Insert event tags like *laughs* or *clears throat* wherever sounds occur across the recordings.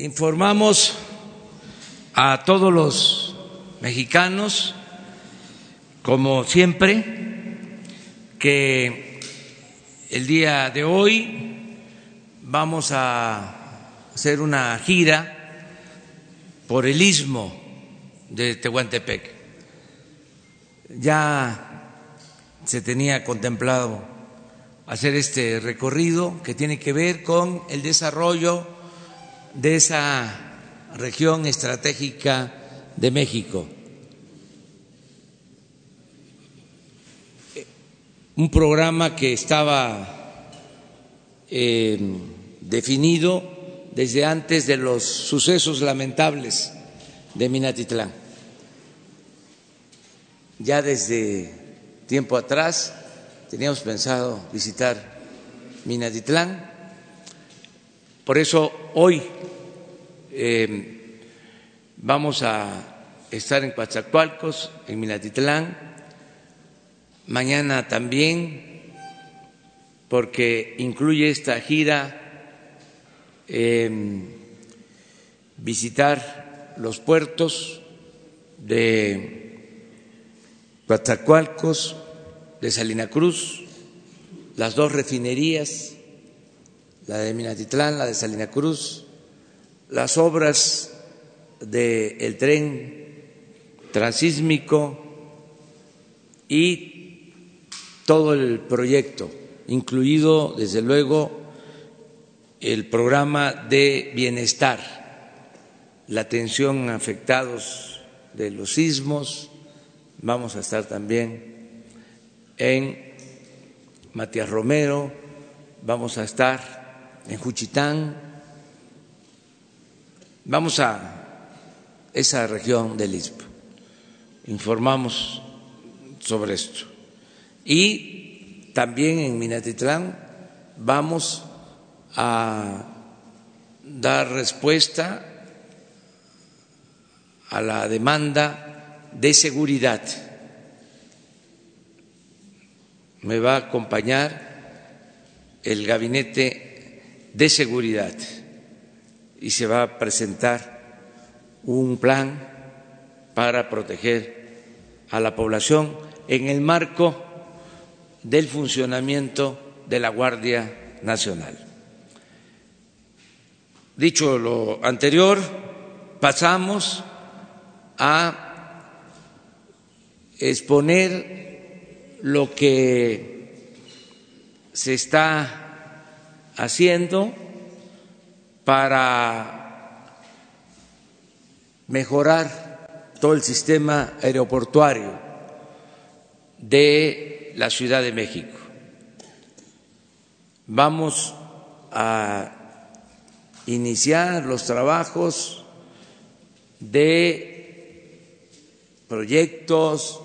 informamos a todos los mexicanos, como siempre, que el día de hoy vamos a hacer una gira por el istmo de Tehuantepec. Ya se tenía contemplado hacer este recorrido que tiene que ver con el desarrollo de esa región estratégica de México. Un programa que estaba eh, definido desde antes de los sucesos lamentables de Minatitlán. Ya desde tiempo atrás teníamos pensado visitar Minatitlán, por eso hoy Em, vamos a estar en Coatzacoalcos, en Minatitlán, mañana también, porque incluye esta gira em, visitar los puertos de Coatzacoalcos, de Salina Cruz, las dos refinerías, la de Minatitlán, la de Salina Cruz, las obras del tren transísmico y todo el proyecto, incluido desde luego el programa de bienestar, la atención a afectados de los sismos, vamos a estar también en Matías Romero, vamos a estar en Juchitán, Vamos a esa región del Istmo, informamos sobre esto. Y también en Minatitlán vamos a dar respuesta a la demanda de seguridad. Me va a acompañar el gabinete de seguridad y se va a presentar un plan para proteger a la población en el marco del funcionamiento de la Guardia Nacional. Dicho lo anterior, pasamos a exponer lo que se está haciendo para mejorar todo el sistema aeroportuario de la Ciudad de México. Vamos a iniciar los trabajos de proyectos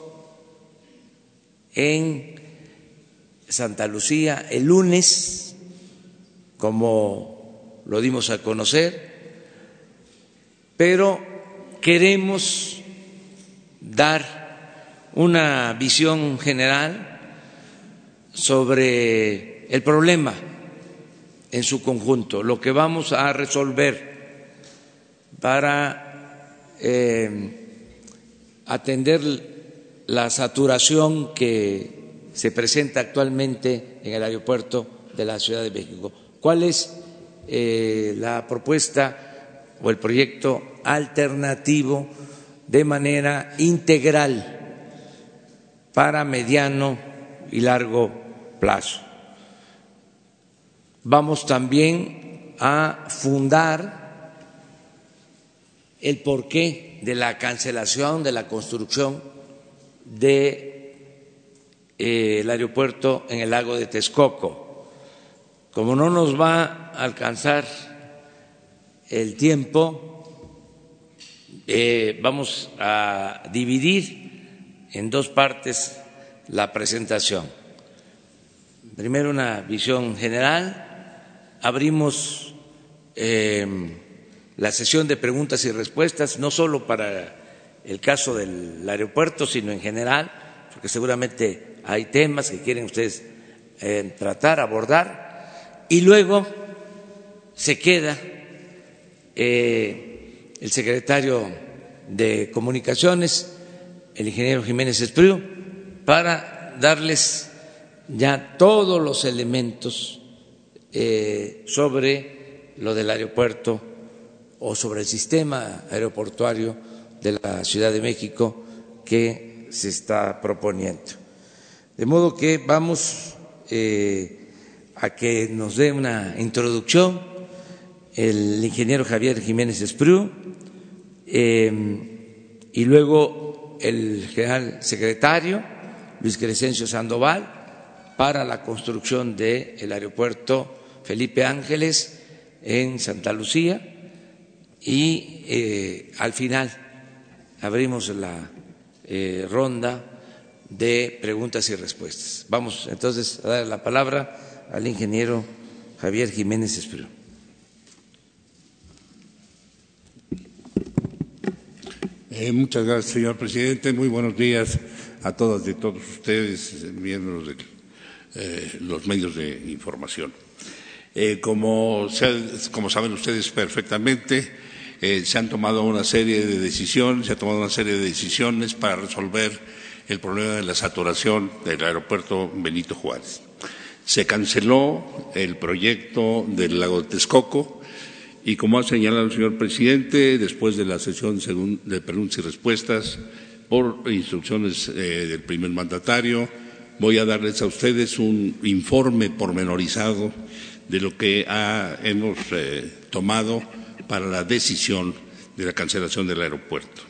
en Santa Lucía el lunes como lo dimos a conocer, pero queremos dar una visión general sobre el problema en su conjunto, lo que vamos a resolver para eh, atender la saturación que se presenta actualmente en el aeropuerto de la Ciudad de México. ¿Cuál es eh, la propuesta o el proyecto alternativo de manera integral para mediano y largo plazo. Vamos también a fundar el porqué de la cancelación de la construcción de, eh, aeropuerto en el lago de Texcoco como no nos va alcanzar el tiempo, eh, vamos a dividir en dos partes la presentación. Primero una visión general, abrimos eh, la sesión de preguntas y respuestas, no solo para el caso del aeropuerto, sino en general, porque seguramente hay temas que quieren ustedes eh, tratar, abordar y luego se queda eh, el secretario de Comunicaciones, el ingeniero Jiménez Espriu, para darles ya todos los elementos eh, sobre lo del aeropuerto o sobre el sistema aeroportuario de la Ciudad de México que se está proponiendo. De modo que vamos eh, a que nos dé una introducción el ingeniero Javier Jiménez Espriu eh, y luego el general secretario Luis Crescencio Sandoval para la construcción del aeropuerto Felipe Ángeles en Santa Lucía y eh, al final abrimos la eh, ronda de preguntas y respuestas. Vamos entonces a dar la palabra al ingeniero Javier Jiménez Espero. Eh, muchas gracias, señor presidente. Muy buenos días a todas y todos ustedes, miembros de eh, los medios de información. Eh, como, como, saben ustedes perfectamente, eh, se han tomado una serie de decisiones, se ha tomado una serie de decisiones para resolver el problema de la saturación del aeropuerto Benito Juárez. Se canceló el proyecto del lago de Texcoco y, como ha señalado el señor presidente, después de la sesión de preguntas y respuestas por instrucciones eh, del primer mandatario, voy a darles a ustedes un informe pormenorizado de lo que hemos eh, tomado para la decisión de la cancelación del aeropuerto.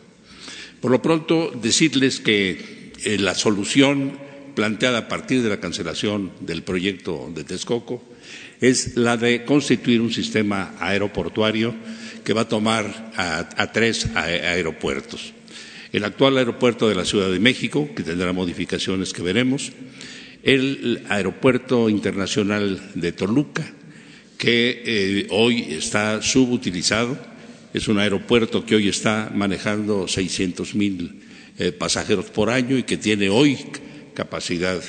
Por lo pronto, decirles que eh, la solución planteada a partir de la cancelación del proyecto de Texcoco es la de constituir un sistema aeroportuario que va a tomar a, tres aeropuertos. El actual aeropuerto de la Ciudad de México, que tendrá modificaciones que veremos, el aeropuerto internacional de Toluca, que eh, hoy está subutilizado, es un aeropuerto que hoy está manejando 600 mil eh, pasajeros por año y que tiene hoy capacidad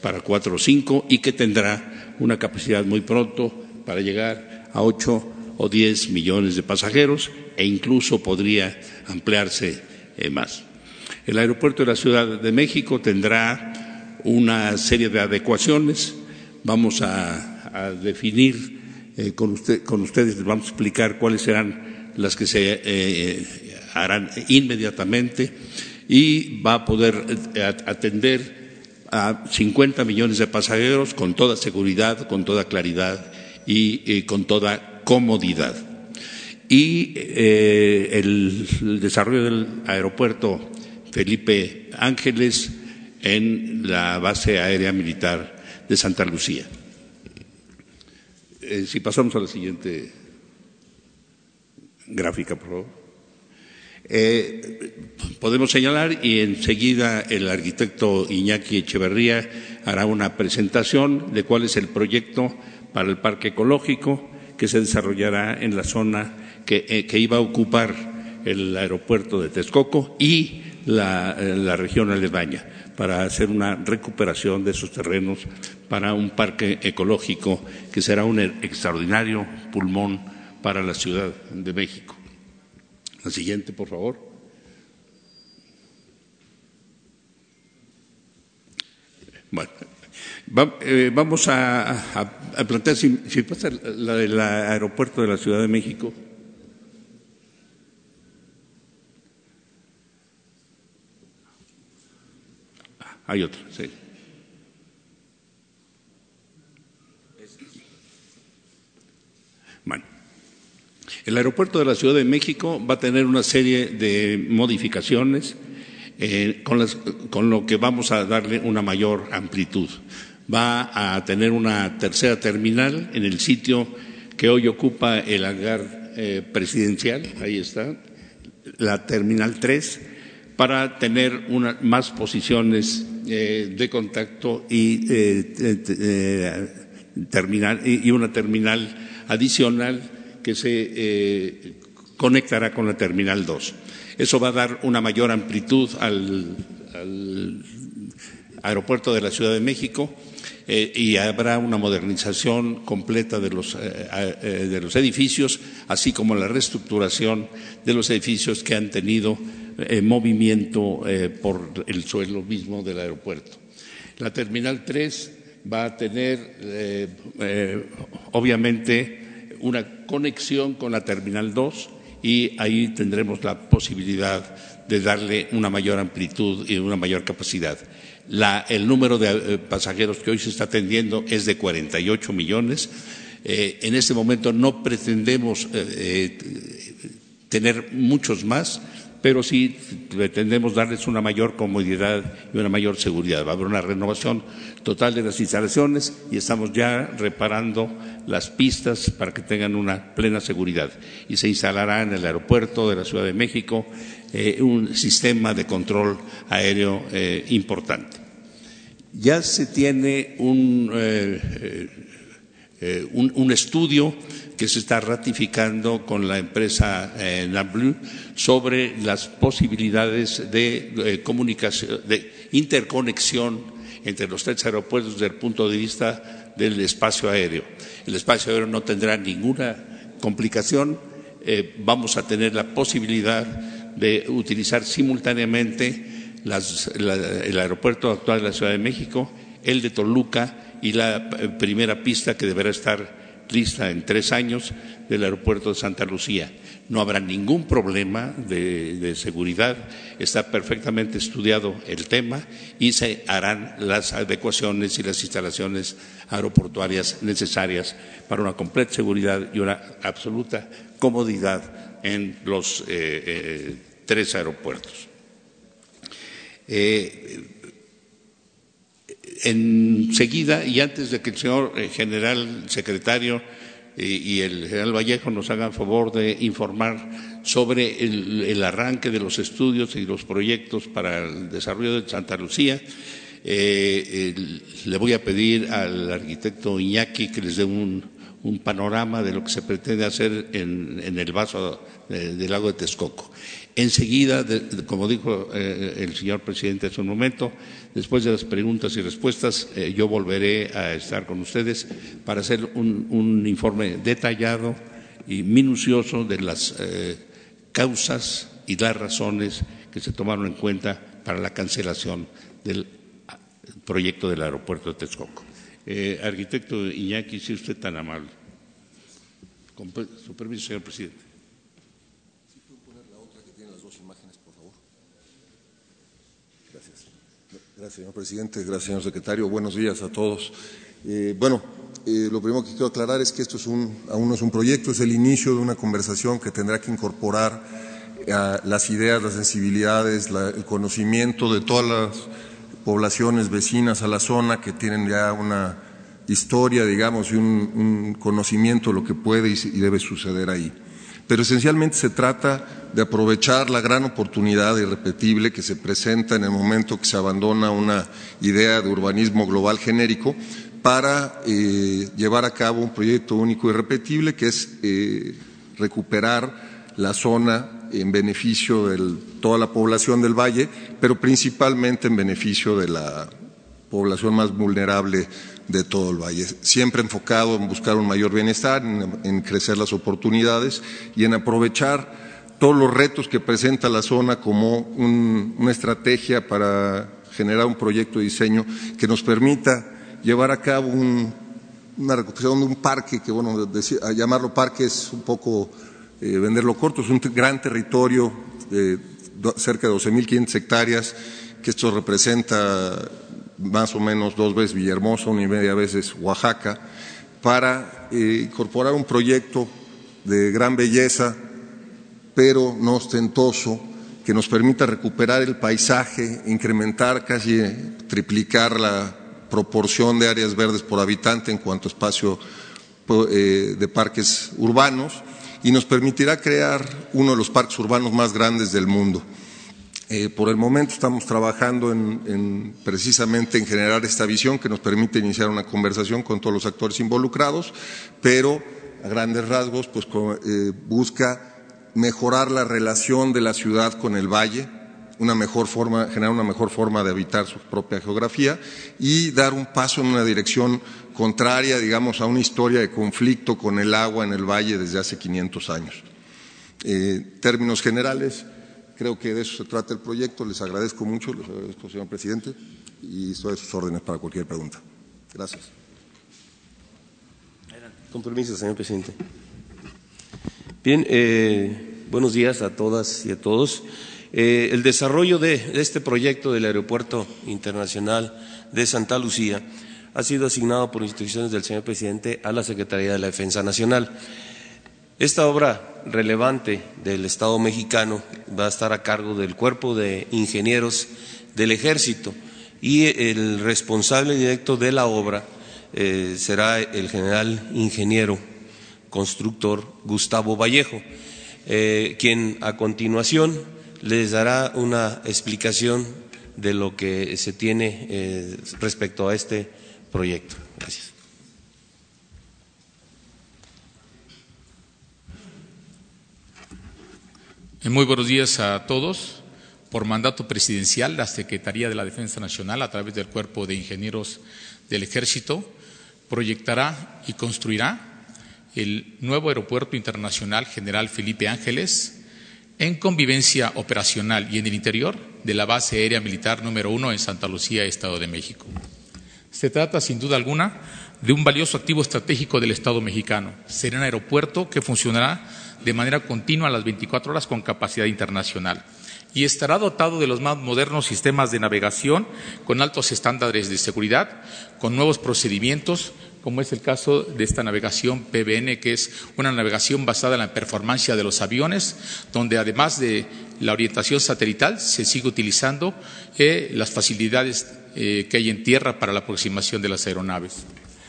para cuatro o cinco y que tendrá una capacidad muy pronto para llegar a ocho o diez millones de pasajeros e incluso podría ampliarse eh, más. El aeropuerto de la Ciudad de México tendrá una serie de adecuaciones. Vamos a, definir eh, con, ustedes, les vamos a explicar cuáles serán las que se eh, harán inmediatamente y va a poder atender a 50 millones de pasajeros con toda seguridad, con toda claridad y, con toda comodidad. Y eh, el, desarrollo del aeropuerto Felipe Ángeles en la base aérea militar de Santa Lucía. Eh, si pasamos a la siguiente gráfica, por favor. Eh, podemos señalar y enseguida el arquitecto Iñaki Echeverría hará una presentación de cuál es el proyecto para el parque ecológico que se desarrollará en la zona que, eh, iba a ocupar el aeropuerto de Texcoco y la, eh, la, región aledaña para hacer una recuperación de esos terrenos para un parque ecológico que será un extraordinario pulmón para la Ciudad de México. La siguiente, por favor. Bueno, eh, vamos a, plantear, si, pasa la del aeropuerto de la Ciudad de México. Ah, hay otra, sí. El aeropuerto de la Ciudad de México va a tener una serie de modificaciones eh, con, lo que vamos a darle una mayor amplitud. Va a tener una tercera terminal en el sitio que hoy ocupa el hangar eh, presidencial, ahí está, la terminal 3, para tener más posiciones eh, de contacto y, terminal, y una terminal adicional que se eh, conectará con la Terminal 2. Eso va a dar una mayor amplitud al, aeropuerto de la Ciudad de México eh, y habrá una modernización completa de los, de los edificios, así como la reestructuración de los edificios que han tenido movimiento por el suelo mismo del aeropuerto. La Terminal 3 va a tener, obviamente, una conexión con la Terminal 2 y ahí tendremos la posibilidad de darle una mayor amplitud y una mayor capacidad. el número de eh, pasajeros que hoy se está atendiendo es de 48 millones. Eh, en este momento no pretendemos eh, tener muchos más, pero sí pretendemos darles una mayor comodidad y una mayor seguridad. Va a haber una renovación total de las instalaciones y estamos ya reparando las pistas para que tengan una plena seguridad. Y se instalará en el aeropuerto de la Ciudad de México eh, un sistema de control aéreo eh, importante. Ya se tiene un, eh, un estudio que se está ratificando con la empresa eh, sobre las posibilidades de, eh, comunicación, de interconexión entre los tres aeropuertos desde el punto de vista del espacio aéreo. El espacio aéreo no tendrá ninguna complicación. Eh, vamos a tener la posibilidad de utilizar simultáneamente el aeropuerto actual de la Ciudad de México, el de Toluca y la eh, primera pista que deberá estar lista en tres años del aeropuerto de Santa Lucía. No habrá ningún problema de, seguridad, está perfectamente estudiado el tema y se harán las adecuaciones y las instalaciones aeroportuarias necesarias para una completa seguridad y una absoluta comodidad en los eh, eh, tres aeropuertos. Enseguida y antes de que el señor eh, general secretario eh, y el general Vallejo nos hagan favor de informar sobre el, arranque de los estudios y los proyectos para el desarrollo de Santa Lucía. Eh, le voy a pedir al arquitecto Iñaki que les dé un, panorama de lo que se pretende hacer en, el vaso del lago de Texcoco. Enseguida, como dijo el señor presidente hace un momento, Después de las preguntas y respuestas, eh, yo volveré a estar con ustedes para hacer un, informe detallado y minucioso de las eh, causas y las razones que se tomaron en cuenta para la cancelación del proyecto del aeropuerto de Texcoco. Eh, arquitecto Iñaki, si usted tan amable. Con su permiso, señor presidente. Gracias, señor presidente. Gracias, señor secretario. Buenos días a todos. Eh, bueno, eh, lo primero que quiero aclarar es que esto es un, aún no es un proyecto, es el inicio de una conversación que tendrá que incorporar eh, las ideas, las sensibilidades, el conocimiento de todas las poblaciones vecinas a la zona que tienen ya una historia, digamos, y un, conocimiento de lo que puede y debe suceder ahí pero esencialmente se trata de aprovechar la gran oportunidad irrepetible que se presenta en el momento que se abandona una idea de urbanismo global genérico para eh, llevar a cabo un proyecto único irrepetible que es eh, recuperar la zona en beneficio de toda la población del valle, pero principalmente en beneficio de la población más vulnerable de todo el valle, siempre enfocado en buscar un mayor bienestar, en, crecer las oportunidades y en aprovechar todos los retos que presenta la zona como una estrategia para generar un proyecto de diseño que nos permita llevar a cabo una recuperación de un parque, que bueno, llamarlo parque es un poco eh, venderlo corto, es un gran territorio de cerca de 12.500 hectáreas, que esto representa más o menos dos veces Villahermosa, una y media veces Oaxaca, para eh, incorporar un proyecto de gran belleza, pero no ostentoso, que nos permita recuperar el paisaje, incrementar, casi triplicar la proporción de áreas verdes por habitante en cuanto a espacio eh, de parques urbanos y nos permitirá crear uno de los parques urbanos más grandes del mundo. Eh, por el momento estamos trabajando en, precisamente en generar esta visión que nos permite iniciar una conversación con todos los actores involucrados, pero a grandes rasgos pues, eh, busca mejorar la relación de la ciudad con el valle, una mejor forma, generar una mejor forma de habitar su propia geografía y dar un paso en una dirección contraria, digamos, a una historia de conflicto con el agua en el valle desde hace 500 años. Eh, términos generales, creo que de eso se trata el proyecto. Les agradezco mucho, les agradezco, señor presidente, y estoy a sus órdenes para cualquier pregunta. Gracias. Compromiso, señor presidente. Bien, eh, buenos días a todas y a todos. Eh, el desarrollo de, este proyecto del Aeropuerto Internacional de Santa Lucía ha sido asignado por instituciones del señor presidente a la Secretaría de la Defensa Nacional. Esta obra relevante del Estado mexicano va a estar a cargo del Cuerpo de Ingenieros del Ejército y el responsable directo de la obra eh, será el general ingeniero constructor Gustavo Vallejo, eh, quien a continuación les dará una explicación de lo que se tiene eh, respecto a este proyecto. Gracias. Muy buenos días a todos. Por mandato presidencial, la Secretaría de la Defensa Nacional, a través del Cuerpo de Ingenieros del Ejército, proyectará y construirá el nuevo Aeropuerto Internacional General Felipe Ángeles, en convivencia operacional y en el interior de la base aérea militar número uno en Santa Lucía, Estado de México. Se trata, sin duda alguna, de un valioso activo estratégico del Estado mexicano. Será un aeropuerto que funcionará de manera continua a las 24 horas con capacidad internacional y estará dotado de los más modernos sistemas de navegación con altos estándares de seguridad, con nuevos procedimientos, como es el caso de esta navegación PBN, que es una navegación basada en la performance de los aviones, donde además de la orientación satelital se sigue utilizando eh, las facilidades eh, que hay en tierra para la aproximación de las aeronaves.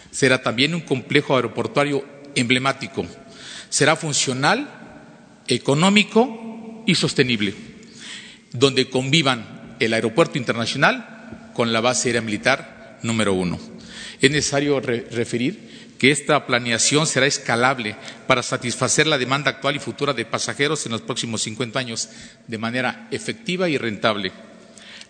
Será también un complejo aeroportuario emblemático. Será funcional, económico y sostenible, donde convivan el aeropuerto internacional con la base aérea militar número uno. Es necesario referir que esta planeación será escalable para satisfacer la demanda actual y futura de pasajeros en los próximos 50 años de manera efectiva y rentable.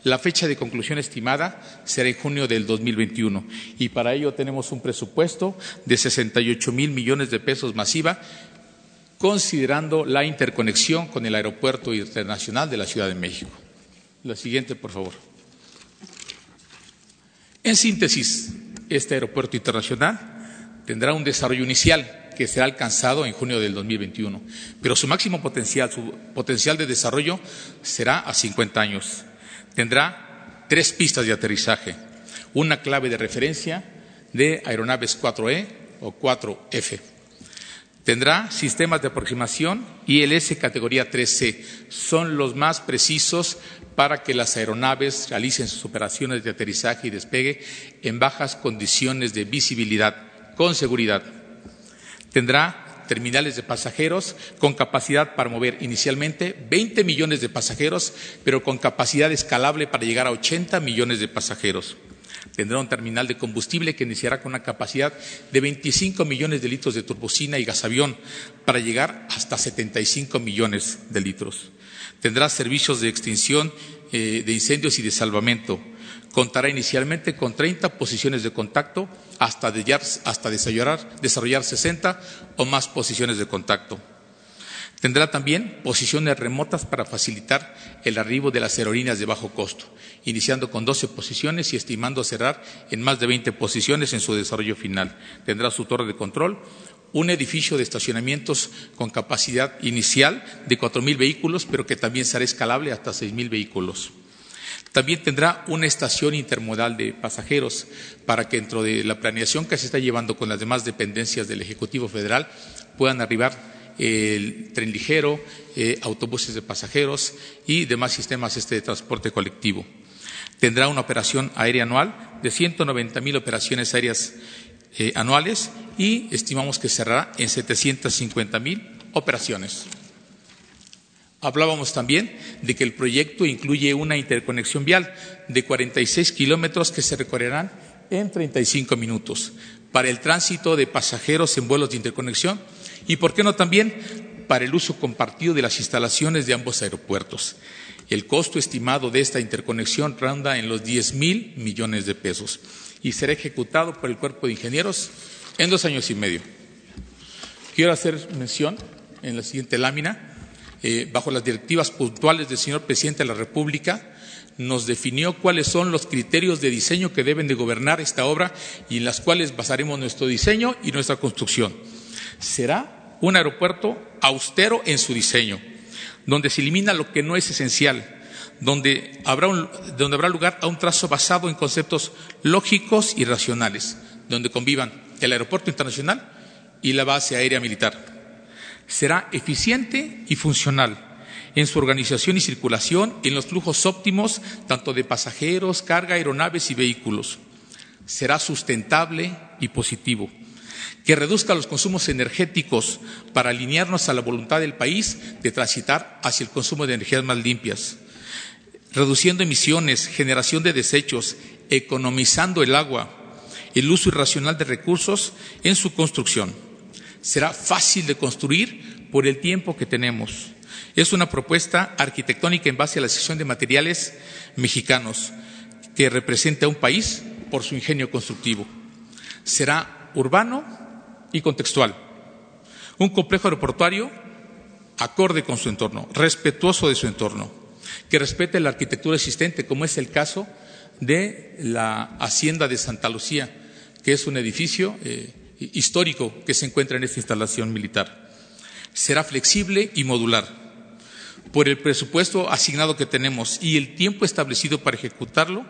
La fecha de conclusión estimada será en junio del 2021 y para ello tenemos un presupuesto de 68 mil millones de pesos masiva, considerando la interconexión con el Aeropuerto Internacional de la Ciudad de México. La siguiente, por favor. En síntesis, este aeropuerto internacional tendrá un desarrollo inicial que será alcanzado en junio del 2021, pero su máximo potencial, su potencial de desarrollo será a 50 años. Tendrá tres pistas de aterrizaje, una clave de referencia de aeronaves 4E o 4F. Tendrá sistemas de aproximación ILS categoría 3C. Son los más precisos para que las aeronaves realicen sus operaciones de aterrizaje y despegue en bajas condiciones de visibilidad, con seguridad. Tendrá terminales de pasajeros con capacidad para mover inicialmente 20 millones de pasajeros, pero con capacidad escalable para llegar a 80 millones de pasajeros. Tendrá un terminal de combustible que iniciará con una capacidad de 25 millones de litros de turbocina y gasavión para llegar hasta 75 millones de litros Tendrá servicios de extinción eh, de incendios y de salvamento. Contará inicialmente con 30 posiciones de contacto hasta, desarrollar, desarrollar 60 o más posiciones de contacto. Tendrá también posiciones remotas para facilitar el arribo de las aerolíneas de bajo costo, iniciando con 12 posiciones y estimando cerrar en más de 20 posiciones en su desarrollo final. Tendrá su torre de control, un edificio de estacionamientos con capacidad inicial de 4.000 vehículos, pero que también será escalable hasta 6.000 vehículos. También tendrá una estación intermodal de pasajeros para que dentro de la planeación que se está llevando con las demás dependencias del Ejecutivo Federal puedan arribar el tren ligero, eh, autobuses de pasajeros y demás sistemas este de transporte colectivo. Tendrá una operación aérea anual de 190.000 operaciones aéreas eh, anuales y estimamos que cerrará en 750 mil operaciones. Hablábamos también de que el proyecto incluye una interconexión vial de 46 kilómetros que se recorrerán en 35 minutos para el tránsito de pasajeros en vuelos de interconexión y, ¿por qué no también, para el uso compartido de las instalaciones de ambos aeropuertos? El costo estimado de esta interconexión ronda en los 10 mil millones de pesos y será ejecutado por el Cuerpo de Ingenieros en dos años y medio. Quiero hacer mención en la siguiente lámina, eh, bajo las directivas puntuales del señor presidente de la República, nos definió cuáles son los criterios de diseño que deben de gobernar esta obra y en las cuales basaremos nuestro diseño y nuestra construcción. Será un aeropuerto austero en su diseño, donde se elimina lo que no es esencial, donde habrá, donde habrá lugar a un trazo basado en conceptos lógicos y racionales, donde convivan el aeropuerto internacional y la base aérea militar. Será eficiente y funcional en su organización y circulación, en los flujos óptimos tanto de pasajeros, carga, aeronaves y vehículos. Será sustentable y positivo, que reduzca los consumos energéticos para alinearnos a la voluntad del país de transitar hacia el consumo de energías más limpias, reduciendo emisiones, generación de desechos, economizando el agua, el uso irracional de recursos en su construcción. Será fácil de construir por el tiempo que tenemos es una propuesta arquitectónica en base a la sección de materiales mexicanos que representa a un país por su ingenio constructivo. Será urbano y contextual. Un complejo aeroportuario acorde con su entorno, respetuoso de su entorno, que respete la arquitectura existente, como es el caso de la Hacienda de Santa Lucía, que es un edificio eh, histórico que se encuentra en esta instalación militar. Será flexible y modular por el presupuesto asignado que tenemos y el tiempo establecido para ejecutarlo,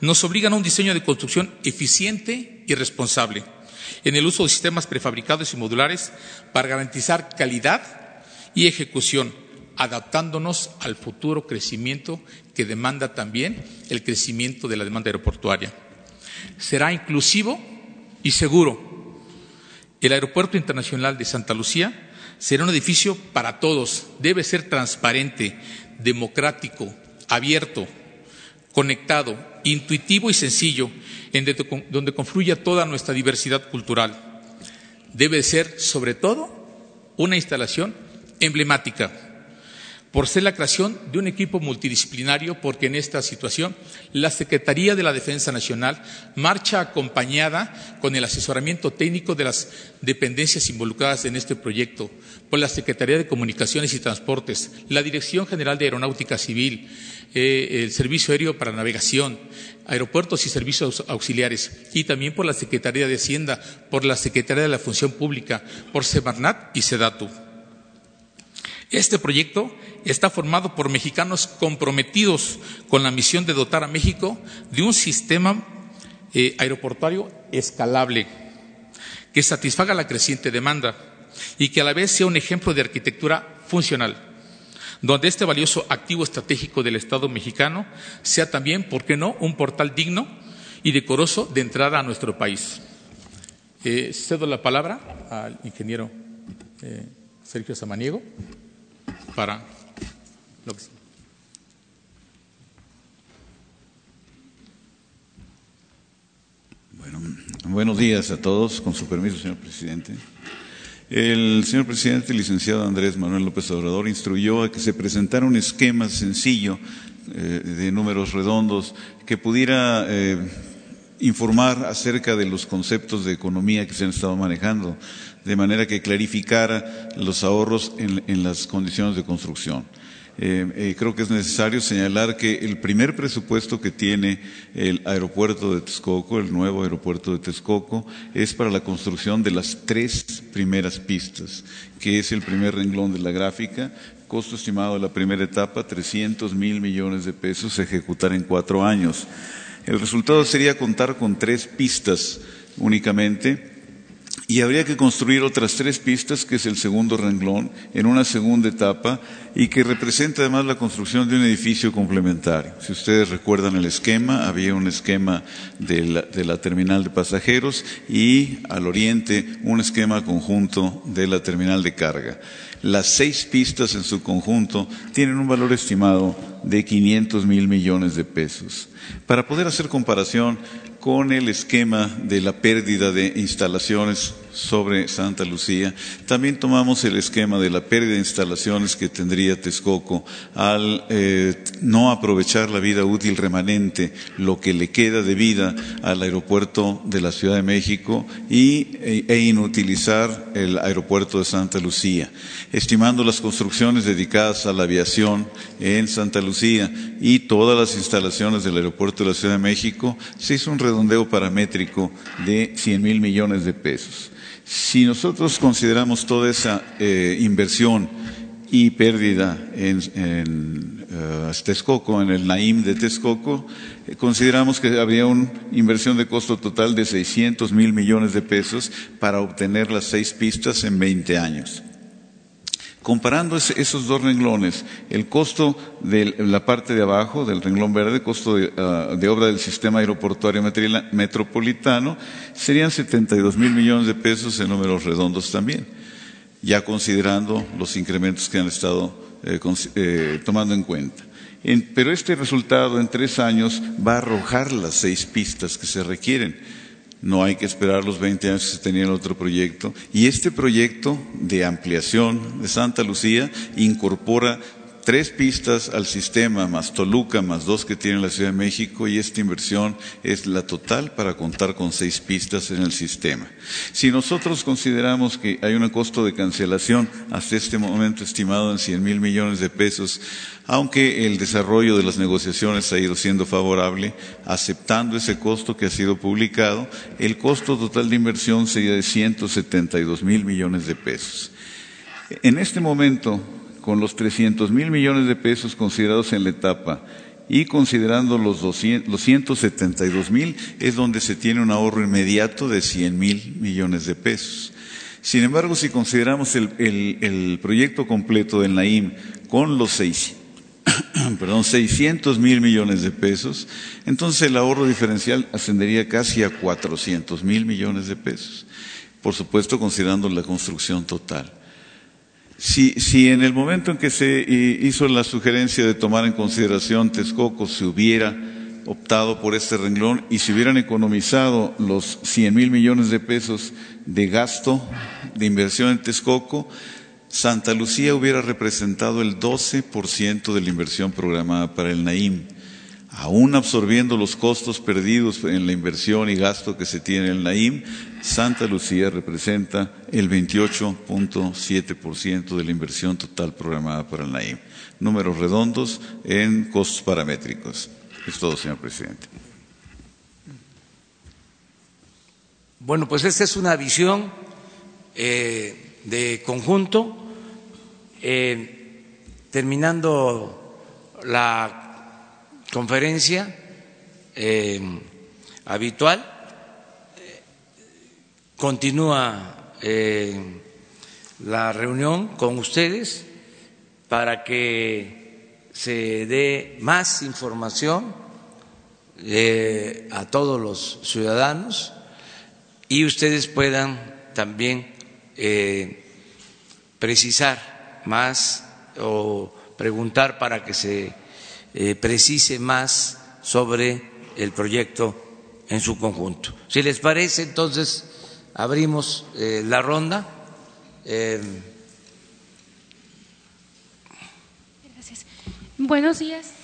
nos obligan a un diseño de construcción eficiente y responsable en el uso de sistemas prefabricados y modulares para garantizar calidad y ejecución, adaptándonos al futuro crecimiento que demanda también el crecimiento de la demanda aeroportuaria. Será inclusivo y seguro. El Aeropuerto Internacional de Santa Lucía será un edificio para todos, debe ser transparente, democrático, abierto, conectado, intuitivo y sencillo, en donde confluya toda nuestra diversidad cultural. Debe ser, sobre todo, una instalación emblemática, por ser la creación de un equipo multidisciplinario, porque en esta situación la Secretaría de la Defensa Nacional marcha acompañada con el asesoramiento técnico de las dependencias involucradas en este proyecto, por la Secretaría de Comunicaciones y Transportes, la Dirección General de Aeronáutica Civil, eh, el Servicio Aéreo para Navegación, Aeropuertos y Servicios Auxiliares, y también por la Secretaría de Hacienda, por la Secretaría de la Función Pública, por Semarnat y Sedatu. Este proyecto está formado por mexicanos comprometidos con la misión de dotar a México de un sistema eh, aeroportuario escalable que satisfaga la creciente demanda y que a la vez sea un ejemplo de arquitectura funcional, donde este valioso activo estratégico del Estado mexicano sea también, ¿por qué no?, un portal digno y decoroso de entrada a nuestro país. Eh, cedo la palabra al ingeniero eh, Sergio Samaniego para bueno, buenos días a todos, con su permiso, señor presidente. El señor presidente, licenciado Andrés Manuel López Obrador, instruyó a que se presentara un esquema sencillo eh, de números redondos que pudiera eh, informar acerca de los conceptos de economía que se han estado manejando, de manera que clarificara los ahorros en las condiciones de construcción. Eh, eh, creo que es necesario señalar que el primer presupuesto que tiene el aeropuerto de Texcoco, el nuevo aeropuerto de Texcoco, es para la construcción de las tres primeras pistas, que es el primer renglón de la gráfica. Costo estimado de la primera etapa, 300 mil millones de pesos, ejecutar en cuatro años. El resultado sería contar con tres pistas únicamente y habría que construir otras tres pistas, que es el segundo renglón, en una segunda etapa y que representa además la construcción de un edificio complementario. Si ustedes recuerdan el esquema, había un esquema de la, de la terminal de pasajeros y al oriente un esquema conjunto de la terminal de carga. Las seis pistas en su conjunto tienen un valor estimado de 500 mil millones de pesos. Para poder hacer comparación, con el esquema de la pérdida de instalaciones sobre Santa Lucía. También tomamos el esquema de la pérdida de instalaciones que tendría Texcoco al eh, no aprovechar la vida útil remanente, lo que le queda de vida al aeropuerto de la Ciudad de México y, e, e inutilizar el aeropuerto de Santa Lucía, estimando las construcciones dedicadas a la aviación en Santa Lucía y todas las instalaciones del aeropuerto de la Ciudad de México, se hizo un redondeo paramétrico de 100 mil millones de pesos. Si nosotros consideramos toda esa eh, inversión y pérdida en, en uh, Texcoco, en el Naim de Texcoco, eh, consideramos que habría una inversión de costo total de 600 mil millones de pesos para obtener las seis pistas en 20 años. Comparando esos dos renglones, el costo de la parte de abajo del renglón verde, costo de, uh, de obra del sistema aeroportuario metropolitano, serían 72 mil millones de pesos en números redondos también, ya considerando los incrementos que han estado eh, eh, tomando en cuenta. En, pero este resultado en tres años va a arrojar las seis pistas que se requieren no hay que esperar los 20 años que se tenía el otro proyecto. Y este proyecto de ampliación de Santa Lucía incorpora tres pistas al sistema, más Toluca, más dos que tiene la Ciudad de México, y esta inversión es la total para contar con seis pistas en el sistema. Si nosotros consideramos que hay un costo de cancelación hasta este momento estimado en 100 mil millones de pesos, aunque el desarrollo de las negociaciones ha ido siendo favorable, aceptando ese costo que ha sido publicado, el costo total de inversión sería de 172 mil millones de pesos. En este momento, con los 300 mil millones de pesos considerados en la etapa y considerando los, 200, los 172 mil, es donde se tiene un ahorro inmediato de 100 mil millones de pesos. Sin embargo, si consideramos el, el, el proyecto completo del NAIM con los seis, *coughs* perdón, 600 mil millones de pesos, entonces el ahorro diferencial ascendería casi a 400 mil millones de pesos, por supuesto considerando la construcción total. Si, si, en el momento en que se hizo la sugerencia de tomar en consideración Texcoco se hubiera optado por este renglón y se hubieran economizado los 100 mil millones de pesos de gasto de inversión en Texcoco, Santa Lucía hubiera representado el 12% de la inversión programada para el NAIM aún absorbiendo los costos perdidos en la inversión y gasto que se tiene en el NAIM, Santa Lucía representa el 28.7% de la inversión total programada para el NAIM. Números redondos en costos paramétricos. Es todo, señor presidente. Bueno, pues esta es una visión eh, de conjunto. Eh, terminando la conferencia eh, habitual. Continúa eh, la reunión con ustedes para que se dé más información eh, a todos los ciudadanos y ustedes puedan también precisar más o preguntar para que se eh, precise más sobre el proyecto en su conjunto. Si les parece, entonces abrimos eh, la ronda. Eh. Buenos días.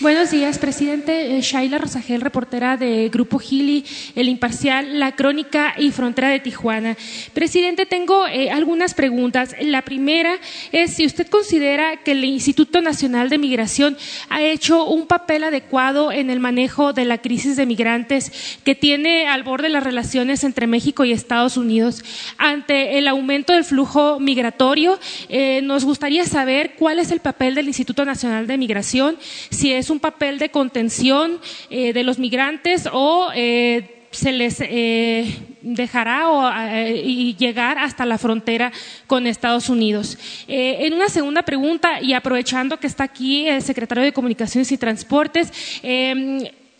Buenos días, presidente. Eh, Shaila Rosagel, reportera de Grupo Gili, El Imparcial, La Crónica y Frontera de Tijuana. Presidente, tengo eh, algunas preguntas. La primera es si usted considera que el Instituto Nacional de Migración ha hecho un papel adecuado en el manejo de la crisis de migrantes que tiene al borde las relaciones entre México y Estados Unidos. Ante el aumento del flujo migratorio, eh, nos gustaría saber cuál es el papel del Instituto Nacional de Migración, si es un papel de contención eh, de los migrantes o eh, se les eh, dejará llegar hasta la frontera con Estados Unidos. En una segunda pregunta, y aprovechando que está aquí el secretario de Comunicaciones y Transportes,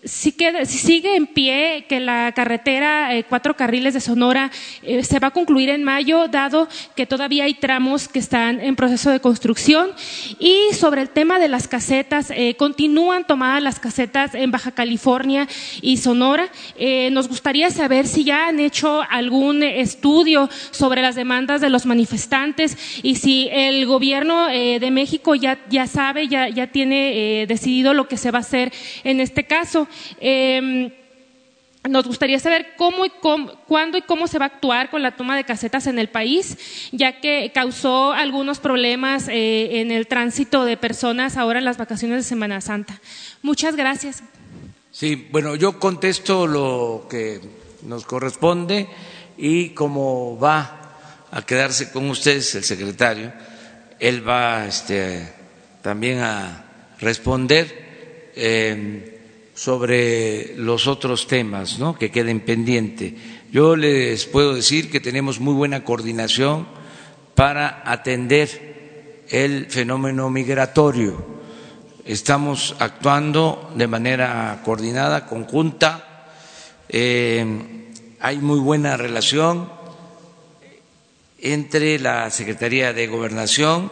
si, queda, si, sigue en pie que la carretera eh, cuatro carriles de Sonora eh, se va a concluir en mayo, dado que todavía hay tramos que están en proceso de construcción. Y sobre el tema de las casetas, eh, continúan tomadas las casetas en Baja California y Sonora. Nos gustaría saber si ya han hecho algún estudio sobre las demandas de los manifestantes y si el gobierno de México ya, ya sabe, ya, ya tiene decidido lo que se va a hacer en este caso. Eh, nos gustaría saber cómo y cuándo y cómo se va a actuar con la toma de casetas en el país, ya que causó algunos problemas eh, en el tránsito de personas ahora en las vacaciones de Semana Santa. Muchas gracias. Sí, bueno, yo contesto lo que nos corresponde y como va a quedarse con ustedes el secretario, él va este, también a responder. Eh, sobre los otros temas ¿no? que queden pendientes. Yo les puedo decir que tenemos muy buena coordinación para atender el fenómeno migratorio. Estamos actuando de manera coordinada, conjunta. Eh, hay muy buena relación entre la Secretaría de Gobernación,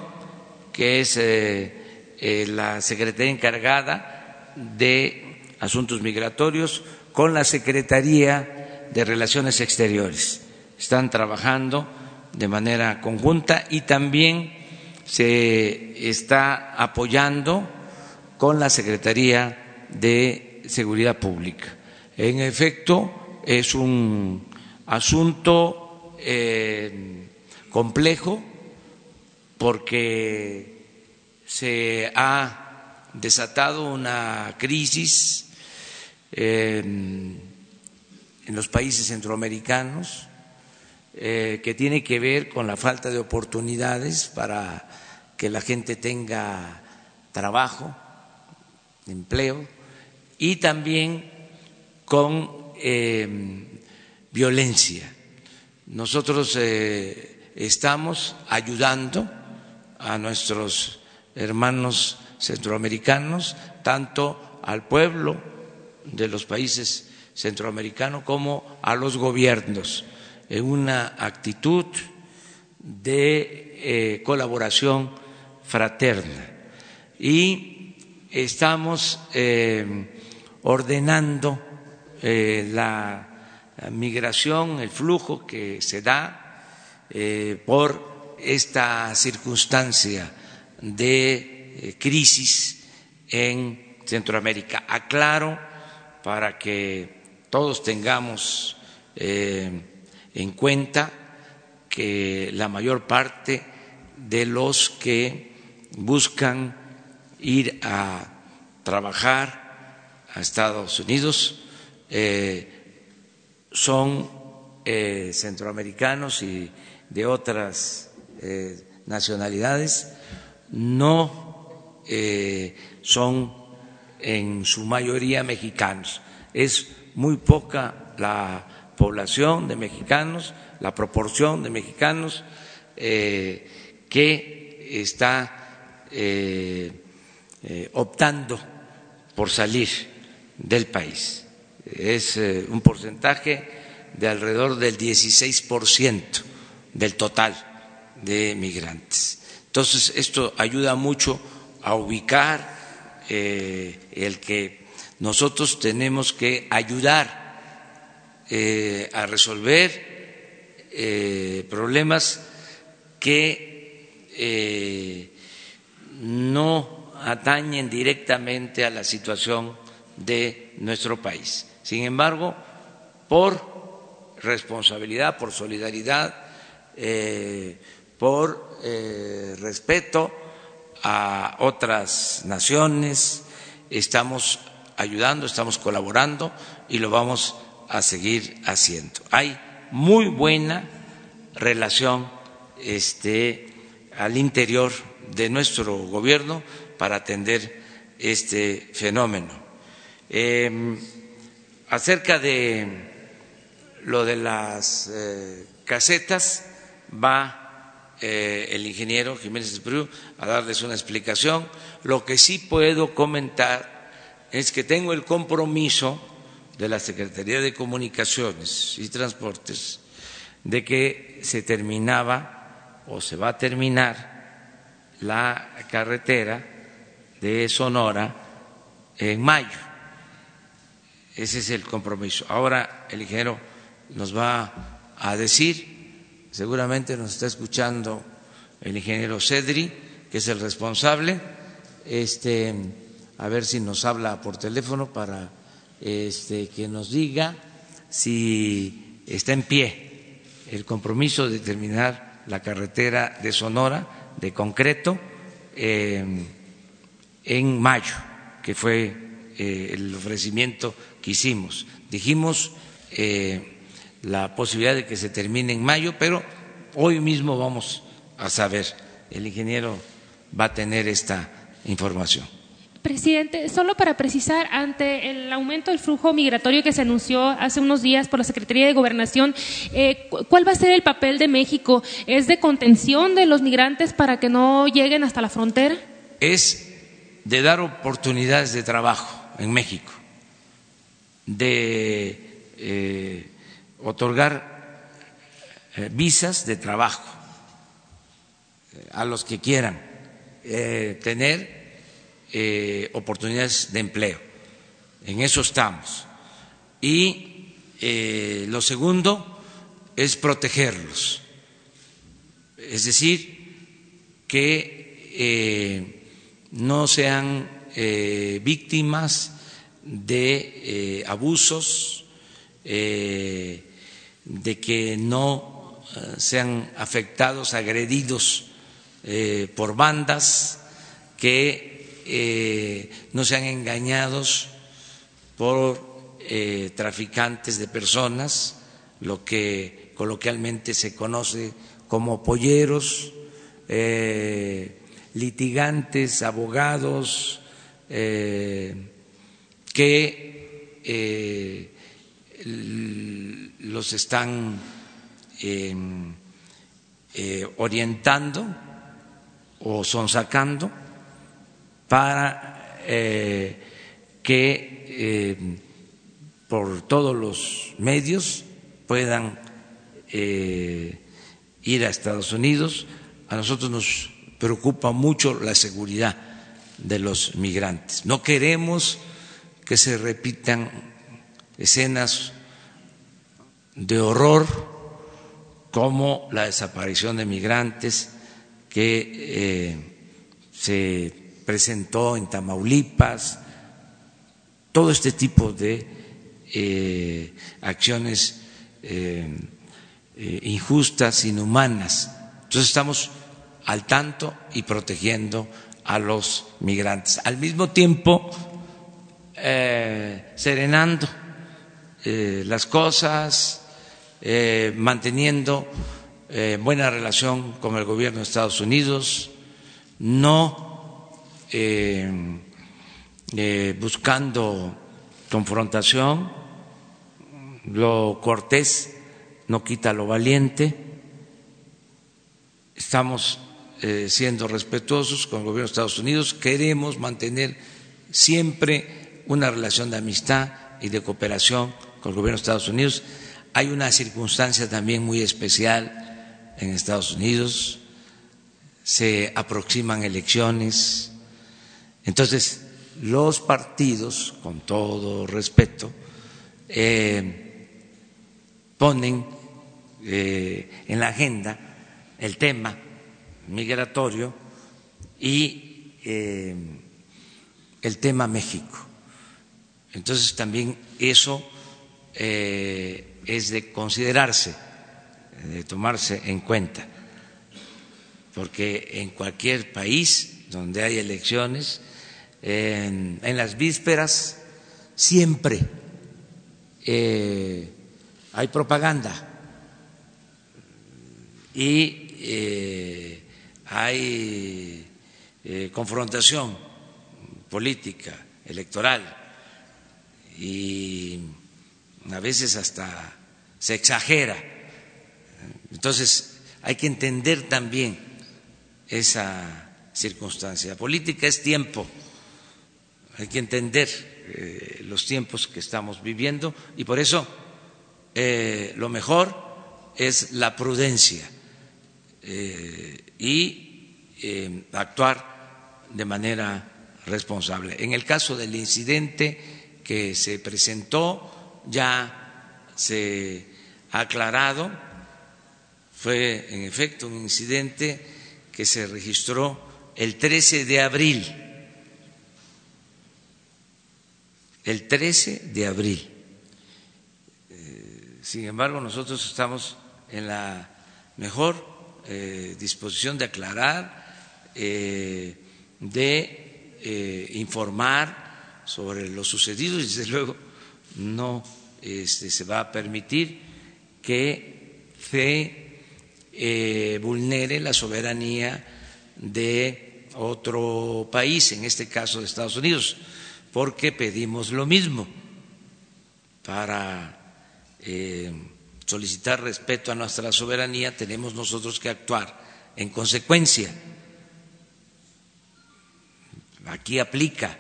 que es eh, eh, la Secretaría encargada de Asuntos Migratorios con la Secretaría de Relaciones Exteriores. Están trabajando de manera conjunta y también se está apoyando con la Secretaría de Seguridad Pública. En efecto, es un asunto eh, complejo porque se ha desatado una crisis en los países centroamericanos, eh, que tiene que ver con la falta de oportunidades para que la gente tenga trabajo, empleo, y también con eh, violencia. Nosotros eh, estamos ayudando a nuestros hermanos centroamericanos, tanto al pueblo de los países centroamericanos como a los gobiernos en una actitud de eh, colaboración fraterna. Y estamos eh, ordenando eh, la migración, el flujo que se da por esta circunstancia de crisis en Centroamérica. Aclaro para que todos tengamos eh, en cuenta que la mayor parte de los que buscan ir a trabajar a Estados Unidos eh, son eh, centroamericanos y de otras nacionalidades, no son en su mayoría mexicanos. Es muy poca la población de mexicanos, la proporción de mexicanos eh, que está eh, eh, optando por salir del país. Es un porcentaje de alrededor del 16% del total de migrantes. Entonces, esto ayuda mucho a ubicar eh, el que nosotros tenemos que ayudar eh, a resolver eh, problemas que no atañen directamente a la situación de nuestro país. Sin embargo, por responsabilidad, por solidaridad, por respeto, a otras naciones, estamos ayudando, estamos colaborando y lo vamos a seguir haciendo. Hay muy buena relación este, al interior de nuestro gobierno para atender este fenómeno. Em, acerca de lo de las eh, casetas, va eh, el ingeniero Jiménez Espriu a darles una explicación. Lo que sí puedo comentar es que tengo el compromiso de la Secretaría de Comunicaciones y Transportes de que se terminaba o se va a terminar la carretera de Sonora en mayo. Ese es el compromiso. Ahora el ingeniero nos va a decir, seguramente nos está escuchando el ingeniero Cedri, que es el responsable, este, a ver si nos habla por teléfono para este, que nos diga si está en pie el compromiso de terminar la carretera de Sonora de concreto eh, en mayo, que fue eh, el ofrecimiento que hicimos. Dijimos eh, la posibilidad de que se termine en mayo, pero hoy mismo vamos a saber, el ingeniero va a tener esta información. Presidente, solo para precisar, ante el aumento del flujo migratorio que se anunció hace unos días por la Secretaría de Gobernación, eh, ¿cuál va a ser el papel de México? ¿Es de contención de los migrantes para que no lleguen hasta la frontera? Es de dar oportunidades de trabajo en México, de eh, otorgar eh, visas de trabajo a los que quieran tener eh, oportunidades de empleo. En eso estamos. Y eh, lo segundo es protegerlos. Es decir, que eh, no sean víctimas de abusos, de que no sean afectados, agredidos por bandas que eh, no sean engañados por eh, traficantes de personas, lo que coloquialmente se conoce como polleros, eh, litigantes, abogados, que los están orientando o son sacando para eh, que eh, por todos los medios puedan eh, ir a Estados Unidos. A nosotros nos preocupa mucho la seguridad de los migrantes. No queremos que se repitan escenas de horror como la desaparición de migrantes que se presentó en Tamaulipas, todo este tipo de eh, acciones eh, eh, injustas, inhumanas. Entonces estamos al tanto y protegiendo a los migrantes. Al mismo tiempo, serenando las cosas, manteniendo buena relación con el gobierno de Estados Unidos, no eh, eh, buscando confrontación, lo cortés no quita lo valiente, estamos eh, siendo respetuosos con el gobierno de Estados Unidos, queremos mantener siempre una relación de amistad y de cooperación con el gobierno de Estados Unidos. Hay una circunstancia también muy especial en Estados Unidos, se aproximan elecciones, entonces, los partidos, con todo respeto, eh, ponen eh, en la agenda el tema migratorio y eh, el tema México. Entonces también eso es de considerarse, de tomarse en cuenta, porque en cualquier país donde hay elecciones, en, las vísperas siempre eh, hay propaganda. Y eh, hay eh, confrontación política, electoral. Y a veces hasta se exagera. Entonces hay que entender también esa circunstancia. política es tiempo hay que entender eh, los tiempos que estamos viviendo y por eso eh, lo mejor es la prudencia y actuar de manera responsable. En el caso del incidente que se presentó, ya se ha aclarado, fue en efecto un incidente que se registró el 13 de abril, el 13 de abril. Eh, sin embargo, nosotros estamos en la mejor eh, disposición de aclarar, eh, de informar sobre lo sucedido y desde luego no este, se va a permitir que se eh, vulnere la soberanía de otro país, en este caso de Estados Unidos, porque pedimos lo mismo para eh, solicitar respeto a nuestra soberanía, tenemos nosotros que actuar en consecuencia. Aquí aplica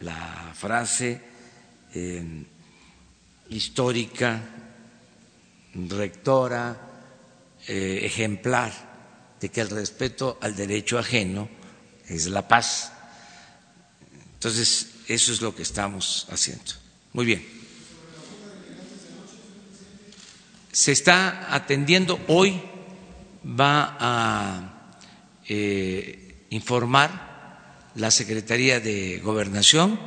la frase eh, histórica, rectora, eh, ejemplar, de que el respeto al derecho ajeno es la paz. Entonces, eso es lo que estamos haciendo. Muy bien. Se está atendiendo, hoy va a eh, informar la Secretaría de Gobernación,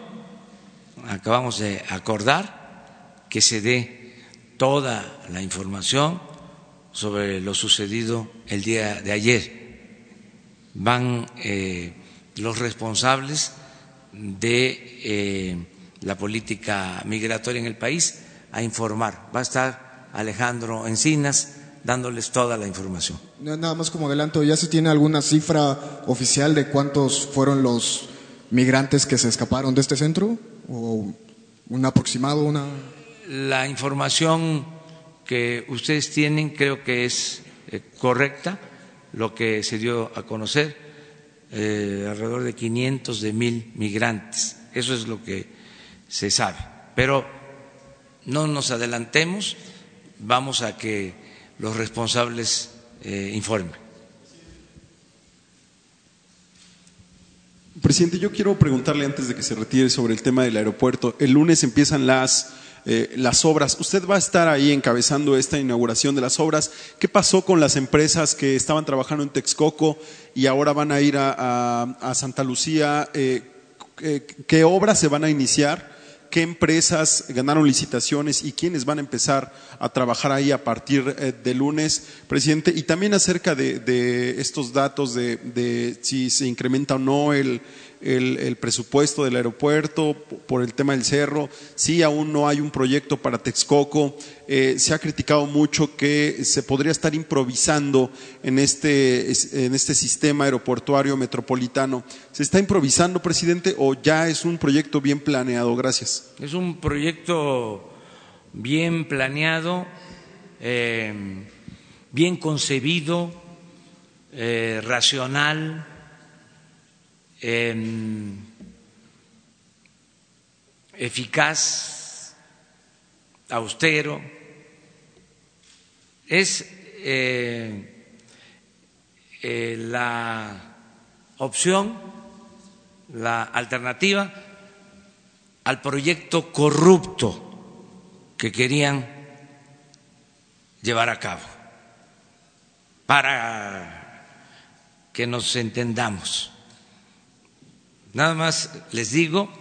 acabamos de acordar que se dé toda la información sobre lo sucedido el día de ayer. Van eh, los responsables de eh, la política migratoria en el país a informar. Va a estar Alejandro Encinas dándoles toda la información. Nada más como adelanto, ¿ya se tiene alguna cifra oficial de cuántos fueron los migrantes que se escaparon de este centro? ¿O un aproximado? Una... La información que ustedes tienen creo que es eh, correcta, lo que se dio a conocer, eh, alrededor de 500 de mil migrantes, eso es lo que se sabe. Pero no nos adelantemos, vamos a que los responsables eh, informen. Presidente, yo quiero preguntarle antes de que se retire sobre el tema del aeropuerto. El lunes empiezan las, eh, las obras. Usted va a estar ahí encabezando esta inauguración de las obras. ¿Qué pasó con las empresas que estaban trabajando en Texcoco y ahora van a ir a, Santa Lucía? Eh, ¿Qué obras se van a iniciar? Qué empresas ganaron licitaciones y quiénes van a empezar a trabajar ahí a partir eh, de lunes, presidente, y también acerca de, estos datos de, si se incrementa o no el, el, presupuesto del aeropuerto por el tema del cerro, si aún no hay un proyecto para Texcoco, eh, se ha criticado mucho que se podría estar improvisando en este, en este sistema aeroportuario metropolitano. ¿Se está improvisando, presidente, o ya es un proyecto bien planeado? Gracias. Es un proyecto bien planeado, eh, bien concebido, eh, racional eficaz, austero, es eh, eh, la opción, la alternativa al proyecto corrupto que querían llevar a cabo. Para que nos entendamos. Nada más les digo,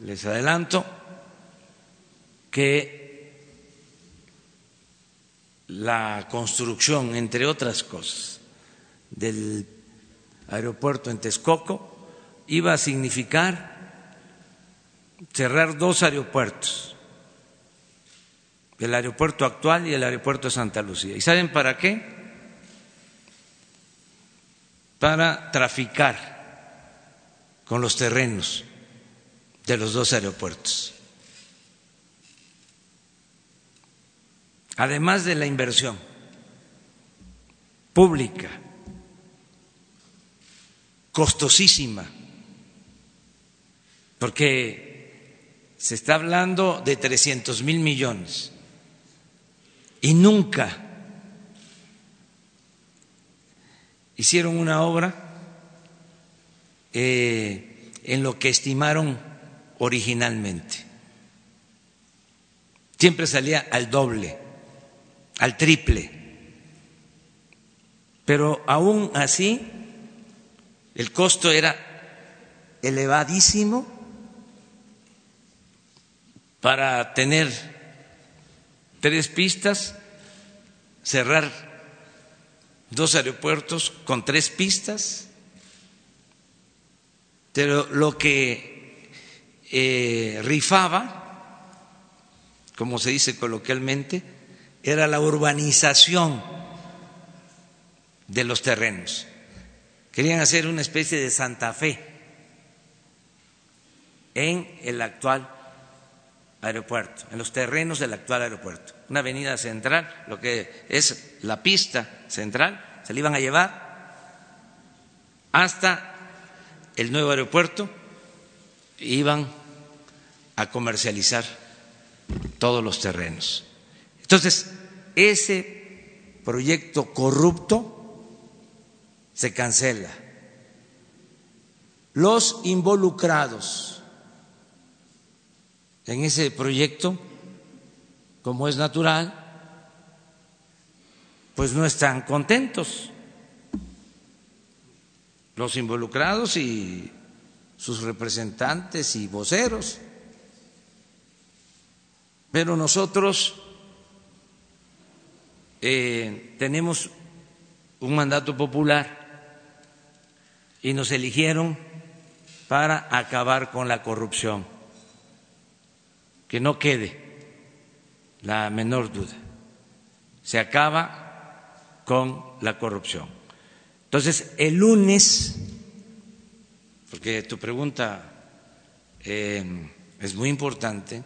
les adelanto, que la construcción, entre otras cosas, del aeropuerto en Texcoco iba a significar cerrar dos aeropuertos, el aeropuerto actual y el aeropuerto de Santa Lucía. ¿Y saben para qué? Para traficar con los terrenos de los dos aeropuertos. Además de la inversión pública, costosísima, porque se está hablando de 300 mil millones y nunca hicieron una obra eh, en lo que estimaron originalmente. Siempre salía al doble, al triple. Pero aún así, el costo era elevadísimo para tener tres pistas, cerrar dos aeropuertos con tres pistas, pero lo que eh, rifaba, como se dice coloquialmente, era la urbanización de los terrenos. Querían hacer una especie de Santa Fe en el actual aeropuerto, en los terrenos del actual aeropuerto. Una avenida central, lo que es la pista central, se le iban a llevar hasta el nuevo aeropuerto iban a comercializar todos los terrenos. Entonces, ese proyecto corrupto se cancela. Los involucrados en ese proyecto, como es natural, pues no están contentos. Los involucrados y sus representantes y voceros. Pero nosotros eh, tenemos un mandato popular y nos eligieron para acabar con la corrupción que no quede la menor duda. Se acaba con la corrupción. Entonces, el lunes, porque tu pregunta eh, es muy importante,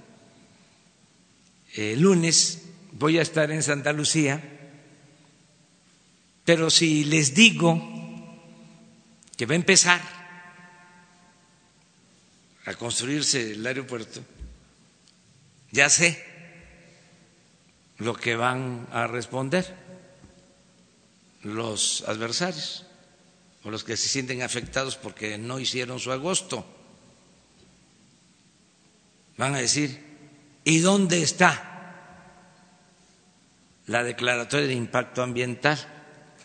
el lunes voy a estar en Santa Lucía, pero si les digo que va a empezar a construirse el aeropuerto, ya sé lo que van a responder los adversarios o los que se sienten afectados porque no hicieron su agosto. Van a decir, ¿y dónde está la declaratoria de impacto ambiental?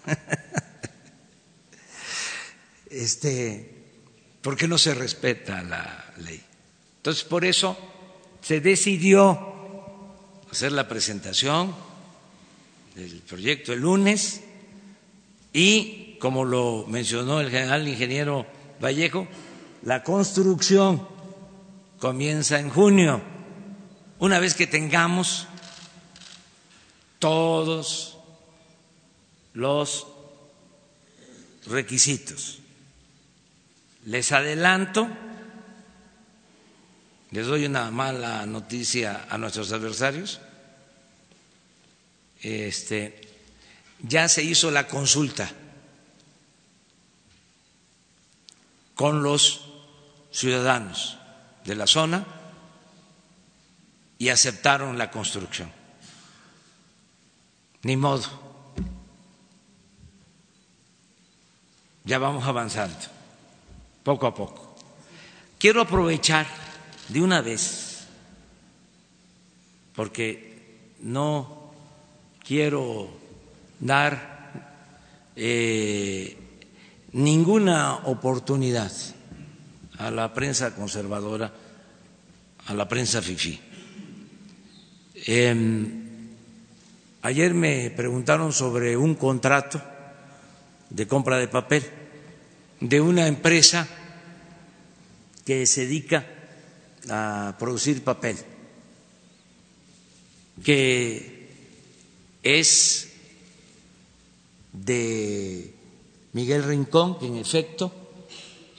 *laughs* este, ¿por qué no se respeta la ley? Entonces, por eso se decidió hacer la presentación del proyecto el lunes y, como lo mencionó el general ingeniero Vallejo, la construcción comienza en junio, una vez que tengamos todos los requisitos. Les adelanto les doy una mala noticia a nuestros adversarios. Este, ya se hizo la consulta con los ciudadanos de la zona y aceptaron la construcción. Ni modo. Ya vamos avanzando, poco a poco. Quiero aprovechar de una vez, porque no quiero dar eh, ninguna oportunidad a la prensa conservadora, a la prensa FIFI. Em, ayer me preguntaron sobre un contrato de compra de papel de una empresa que se dedica a producir papel, que es de Miguel Rincón, que en efecto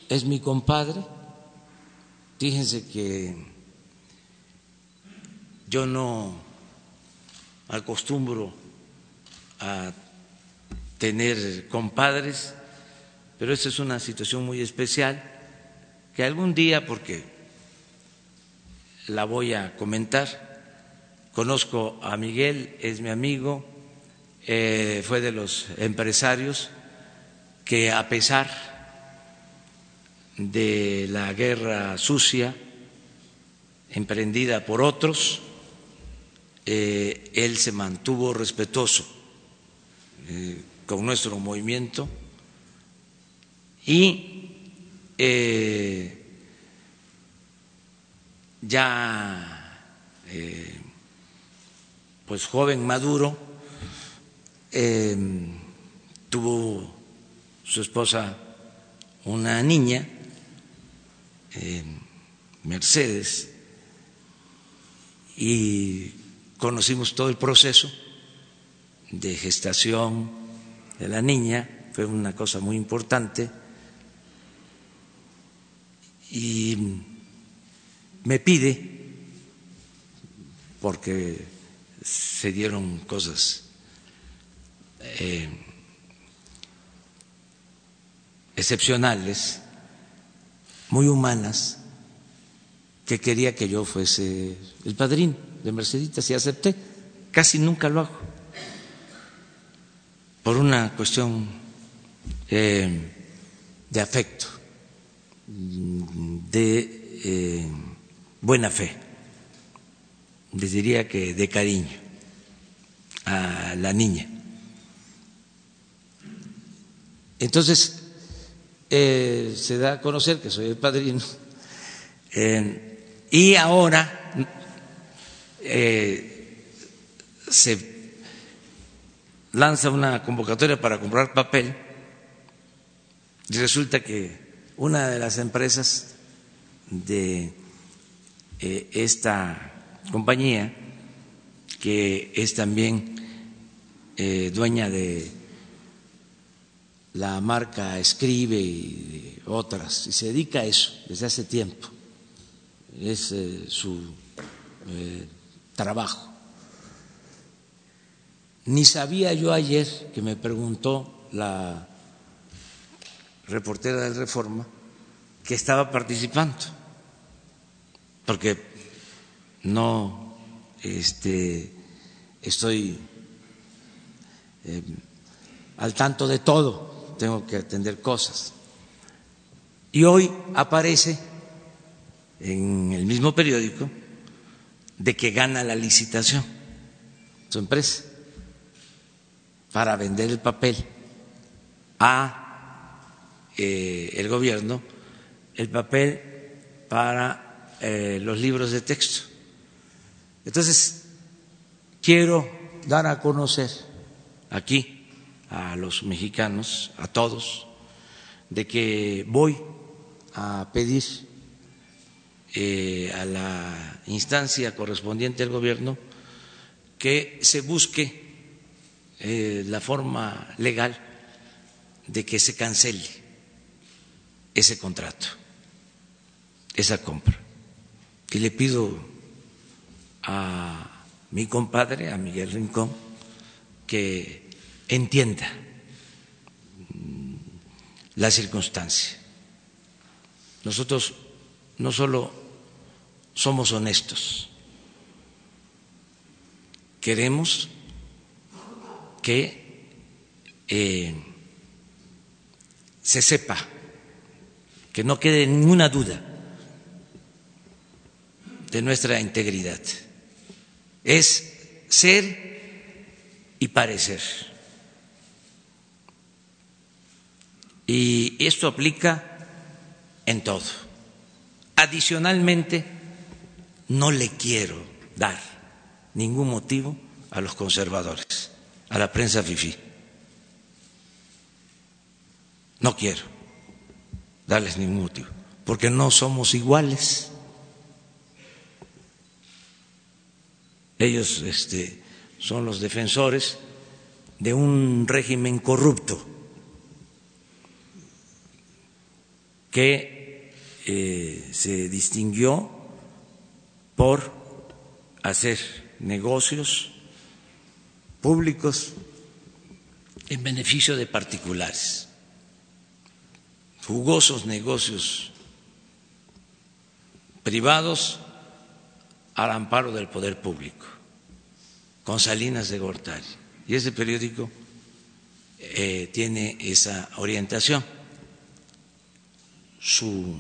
es mi compadre. Fíjense que yo no acostumbro a tener compadres, pero esta es una situación muy especial que algún día, porque la voy a comentar. Conozco a Miguel, es mi amigo, eh, fue de los empresarios que a pesar de la guerra sucia emprendida por otros, eh, él se mantuvo respetuoso eh, con nuestro movimiento y ya pues joven maduro tuvo su esposa una niña Mercedes y conocimos todo el proceso de gestación de la niña, fue una cosa muy importante, y me pide, porque se dieron cosas eh, excepcionales, muy humanas, que quería que yo fuese el padrino de Merceditas y acepté. Casi nunca lo hago por una cuestión eh, de afecto, de eh, buena fe, les diría que de cariño a la niña. Entonces, eh, se da a conocer que soy el padrino y ahora eh, se lanza una convocatoria para comprar papel y resulta que una de las empresas de eh, esta compañía, que es también eh, dueña de la marca Escribe y otras, y se dedica a eso desde hace tiempo, es su trabajo. Ni sabía yo ayer que me preguntó la reportera del Reforma que estaba participando, porque no este, estoy eh, al tanto de todo, tengo que atender cosas. Y hoy aparece en el mismo periódico de que gana la licitación su empresa para vender el papel a eh, el gobierno, el papel para eh, los libros de texto. Entonces, quiero dar a conocer aquí a los mexicanos, a todos, de que voy a pedir eh, a la instancia correspondiente al gobierno que se busque eh, la forma legal de que se cancele ese contrato, esa compra. Y le pido a mi compadre, a Miguel Rincón, que entienda la circunstancia. Nosotros no solo somos honestos. Queremos que eh, se sepa, que no quede ninguna duda de nuestra integridad. Es ser y parecer. Y esto aplica en todo. Adicionalmente, no le quiero dar ningún motivo a los conservadores, a la prensa fifí. No quiero darles ningún motivo, porque no somos iguales. Ellos este, son los defensores de un régimen corrupto que eh, se distinguió por hacer negocios públicos en beneficio de particulares, jugosos negocios privados al amparo del poder público, con Salinas de Gortari. Y ese periódico eh, tiene esa orientación, su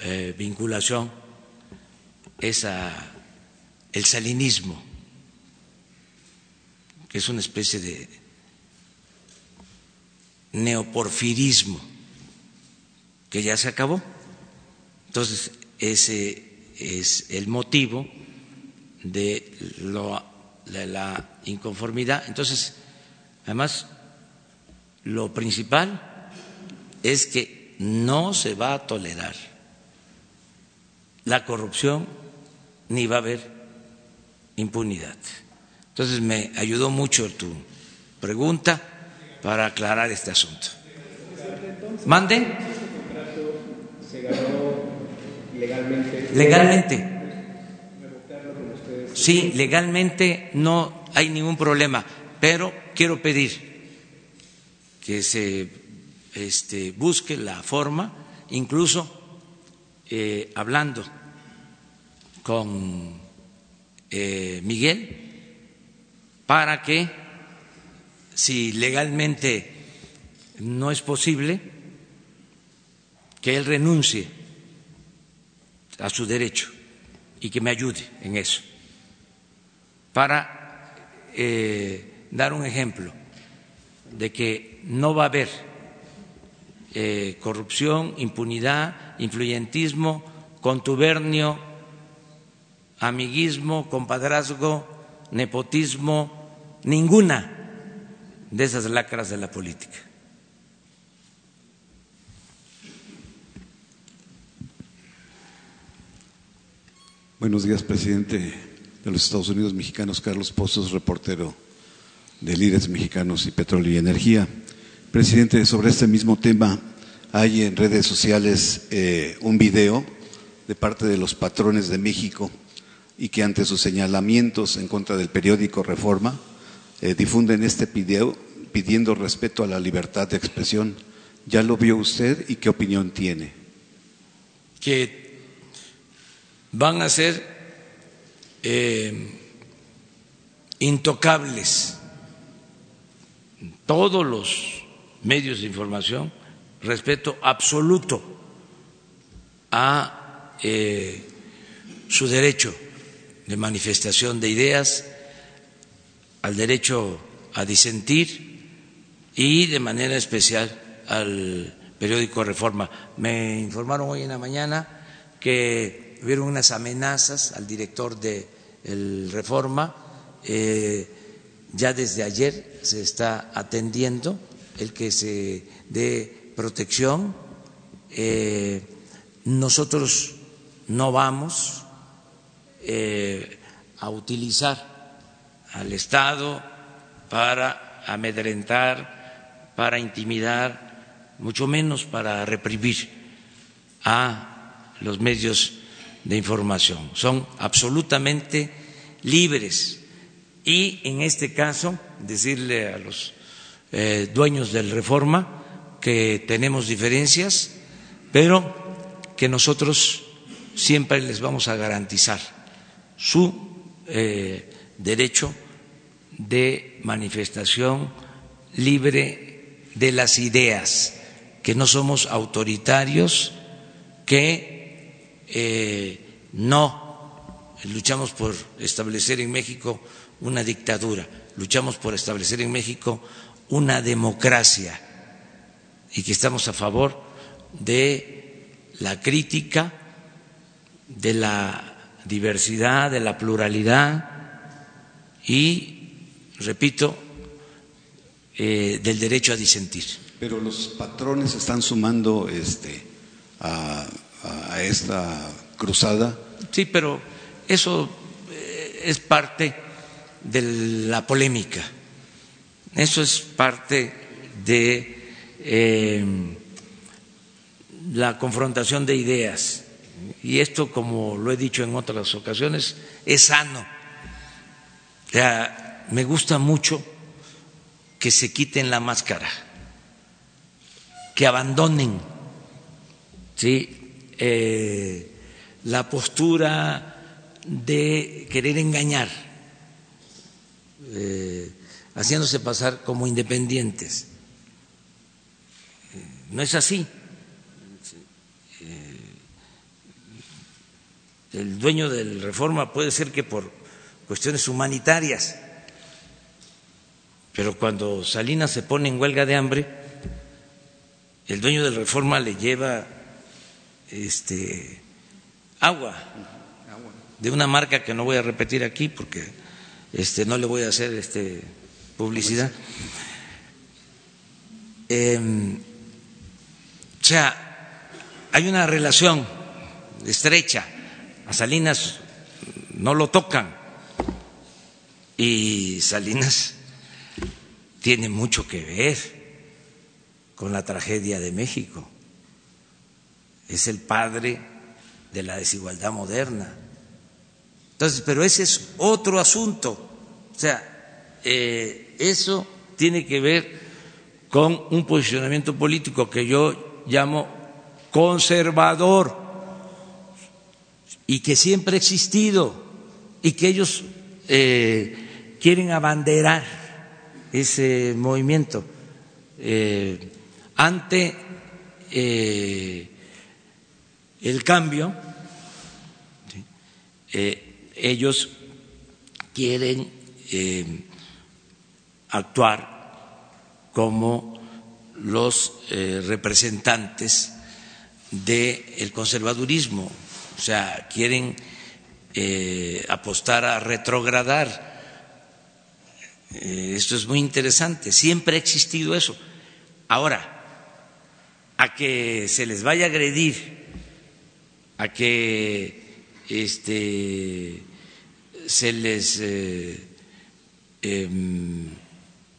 eh, vinculación es el salinismo, que es una especie de neoporfirismo que ya se acabó. Entonces, ese es el motivo de, de la inconformidad. Entonces, además, lo principal es que no se va a tolerar la corrupción ni va a haber impunidad. Entonces me ayudó mucho tu pregunta para aclarar este asunto. ¿Mande? Legalmente. Sí, legalmente no hay ningún problema, pero quiero pedir que se este, busque la forma, incluso eh, hablando con eh, Miguel para que, si legalmente no es posible, que él renuncie a su derecho y que me ayude en eso, para eh, dar un ejemplo de que no va a haber eh, corrupción, impunidad, influyentismo, contubernio, amiguismo, compadrazgo, nepotismo, ninguna de esas lacras de la política. Buenos días, presidente de los Estados Unidos mexicanos, Carlos Pozos, reportero de Líderes Mexicanos y Petróleo y Energía. Presidente, sobre este mismo tema, hay en redes sociales eh, un video de parte de los patrones de México y que ante sus señalamientos en contra del periódico Reforma eh, difunden este video pidiendo respeto a la libertad de expresión. ¿Ya lo vio usted y qué opinión tiene? Que van a ser eh, intocables todos los medios de información, respeto absoluto a eh, su derecho de manifestación de ideas, al derecho a disentir y de manera especial al periódico Reforma. Me informaron hoy en la mañana que hubieron unas amenazas al director de el Reforma. Eh, ya desde ayer se está atendiendo el que se dé protección. Eh, nosotros no vamos eh, a utilizar al Estado para amedrentar, para intimidar, mucho menos para reprimir a los medios de información. Son absolutamente libres y en este caso decirle a los eh, dueños del Reforma que tenemos diferencias, pero que nosotros siempre les vamos a garantizar su eh, derecho de manifestación libre de las ideas, que no somos autoritarios, que eh, no luchamos por establecer en México una dictadura, luchamos por establecer en México una democracia y que estamos a favor de la crítica, de la diversidad, de la pluralidad y, repito, eh, del derecho a disentir. Pero los patrones están sumando este, a, esta cruzada. Sí, pero eso eh, es parte de la polémica, eso es parte de eh, la confrontación de ideas y esto, como lo he dicho en otras ocasiones, es sano. me gusta mucho que se quiten la máscara, que abandonen. Eh, la postura de querer engañar, eh, haciéndose pasar como independientes. No es así. Eh, el dueño del reforma puede ser que por cuestiones humanitarias, pero cuando Salinas se pone en huelga de hambre, el dueño del reforma le lleva este agua de una marca que no voy a repetir aquí porque este no le voy a hacer este publicidad. Em, o sea, hay una relación estrecha. A Salinas no lo tocan y Salinas tiene mucho que ver con la tragedia de México. Es el padre de la desigualdad moderna. Entonces, pero ese es otro asunto. O sea, eh, eso tiene que ver con un posicionamiento político que yo llamo conservador y que siempre ha existido y que ellos eh, quieren abanderar ese movimiento eh, ante eh, el cambio. ellos quieren actuar como los representantes del conservadurismo, o sea, quieren eh, apostar a retrogradar. Eh, esto es muy interesante, siempre ha existido eso. Ahora, a que se les vaya a agredir, a que este, se les eh, em,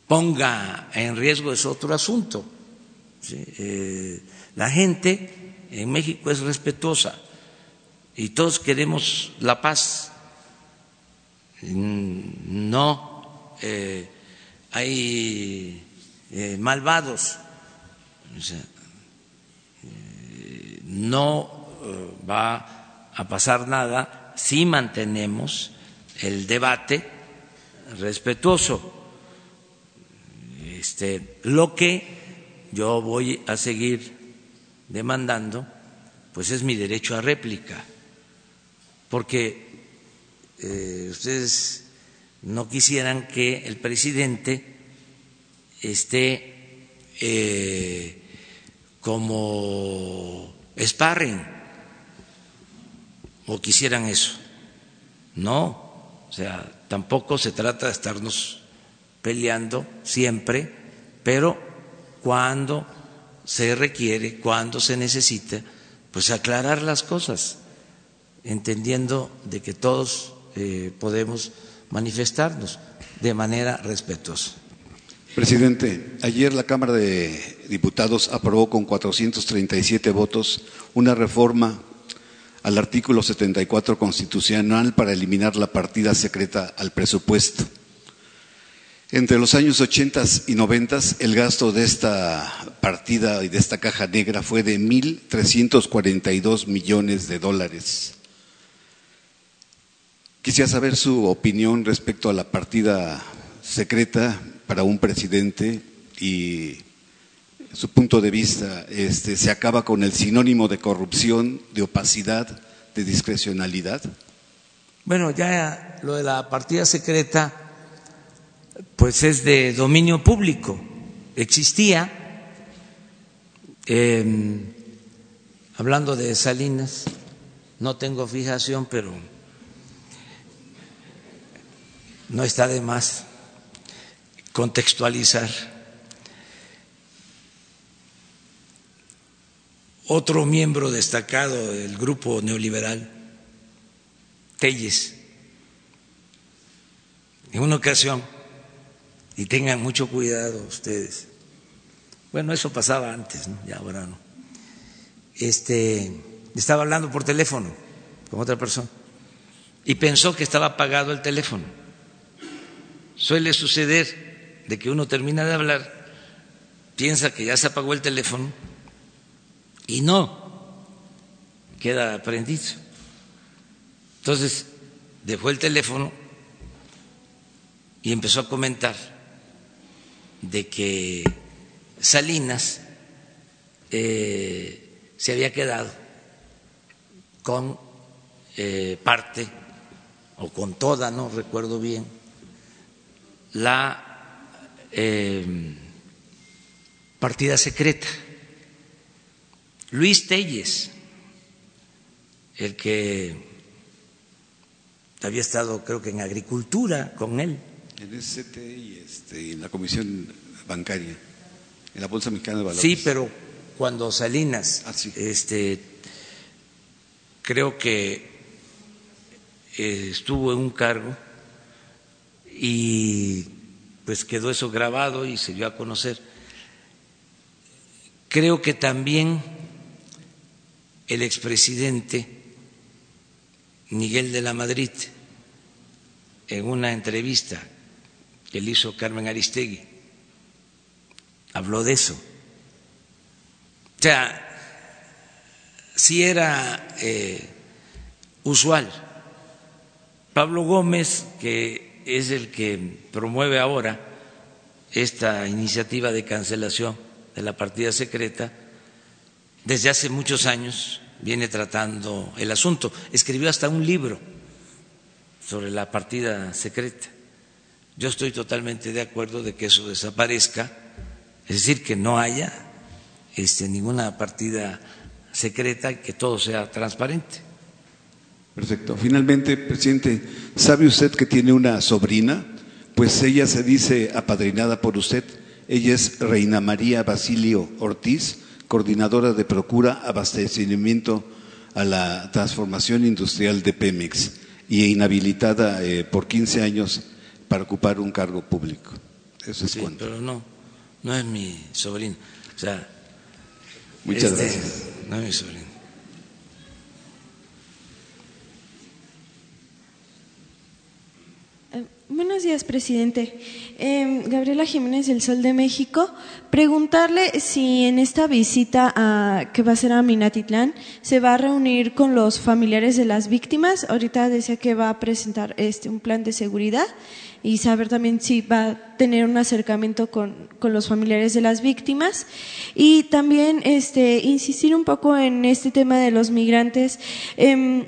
ponga en riesgo es otro asunto. la gente en México es respetuosa y todos queremos la paz. No eh, hay eh, malvados, eh, no va a pasar nada si mantenemos el debate respetuoso. Este, lo que yo voy a seguir demandando, pues es mi derecho a réplica porque eh, ustedes no quisieran que el presidente esté eh, como sparring o quisieran eso. No, o sea, tampoco se trata de estarnos peleando siempre, pero cuando se requiere, cuando se necesita, pues aclarar las cosas entendiendo de que todos eh, podemos manifestarnos de manera respetuosa. Presidente, ayer la Cámara de Diputados aprobó con 437 votos una reforma al artículo 74 constitucional para eliminar la partida secreta al presupuesto. Entre los años 80 y 90 el gasto de esta partida y de esta caja negra fue de 1.342 millones de dólares. Quisiera saber su opinión respecto a la partida secreta para un presidente y su punto de vista. Este, ¿Se acaba con el sinónimo de corrupción, de opacidad, de discrecionalidad? Bueno, ya lo de la partida secreta, pues es de dominio público. Existía, em, hablando de Salinas, no tengo fijación, pero no está de más contextualizar. Otro miembro destacado del grupo neoliberal, Telles, en una ocasión, y tengan mucho cuidado ustedes, bueno, eso pasaba antes, ¿no? ya ahora no, este, estaba hablando por teléfono con otra persona y pensó que estaba apagado el teléfono suele suceder de que uno termina de hablar, piensa que ya se apagó el teléfono y no, queda prendido. Entonces, dejó el teléfono y empezó a comentar de que Salinas eh, se había quedado con eh, parte o con toda, no recuerdo bien, la eh, partida secreta. Luis Telles, el que había estado creo que en agricultura con él. En el CT y este, en la Comisión Bancaria, en la Bolsa Mexicana de Valores. Sí, pero cuando Salinas, Ah, sí. este, creo que eh, estuvo en un cargo y pues quedó eso grabado y se dio a conocer. Creo que también el expresidente Miguel de la Madrid, en una entrevista que le hizo Carmen Aristegui, habló de eso. O sea, sí era eh, usual. Pablo Gómez, que es el que promueve ahora esta iniciativa de cancelación de la partida secreta, desde hace muchos años viene tratando el asunto. Escribió hasta un libro sobre la partida secreta. Yo estoy totalmente de acuerdo de que eso desaparezca, es decir, que no haya este, ninguna partida secreta y que todo sea transparente. Perfecto. Finalmente, presidente, ¿sabe usted que tiene una sobrina? Pues ella se dice apadrinada por usted. Ella es Reina María Basilio Ortiz, coordinadora de Procura Abastecimiento a la Transformación Industrial de Pemex y inhabilitada eh, por 15 años para ocupar un cargo público. Eso es Sí, cuanto. pero no, no es mi sobrino. O sea, Muchas este, gracias. No es mi sobrino. Eh, Buenos días, presidente. Eh, Gabriela Jiménez del Sol de México. Preguntarle si en esta visita a- que va a ser a Minatitlán se va a reunir con los familiares de las víctimas. Ahorita decía que va a presentar este un plan de seguridad y saber también si va a tener un acercamiento con, con los familiares de las víctimas y también este insistir un poco en este tema de los migrantes. Em,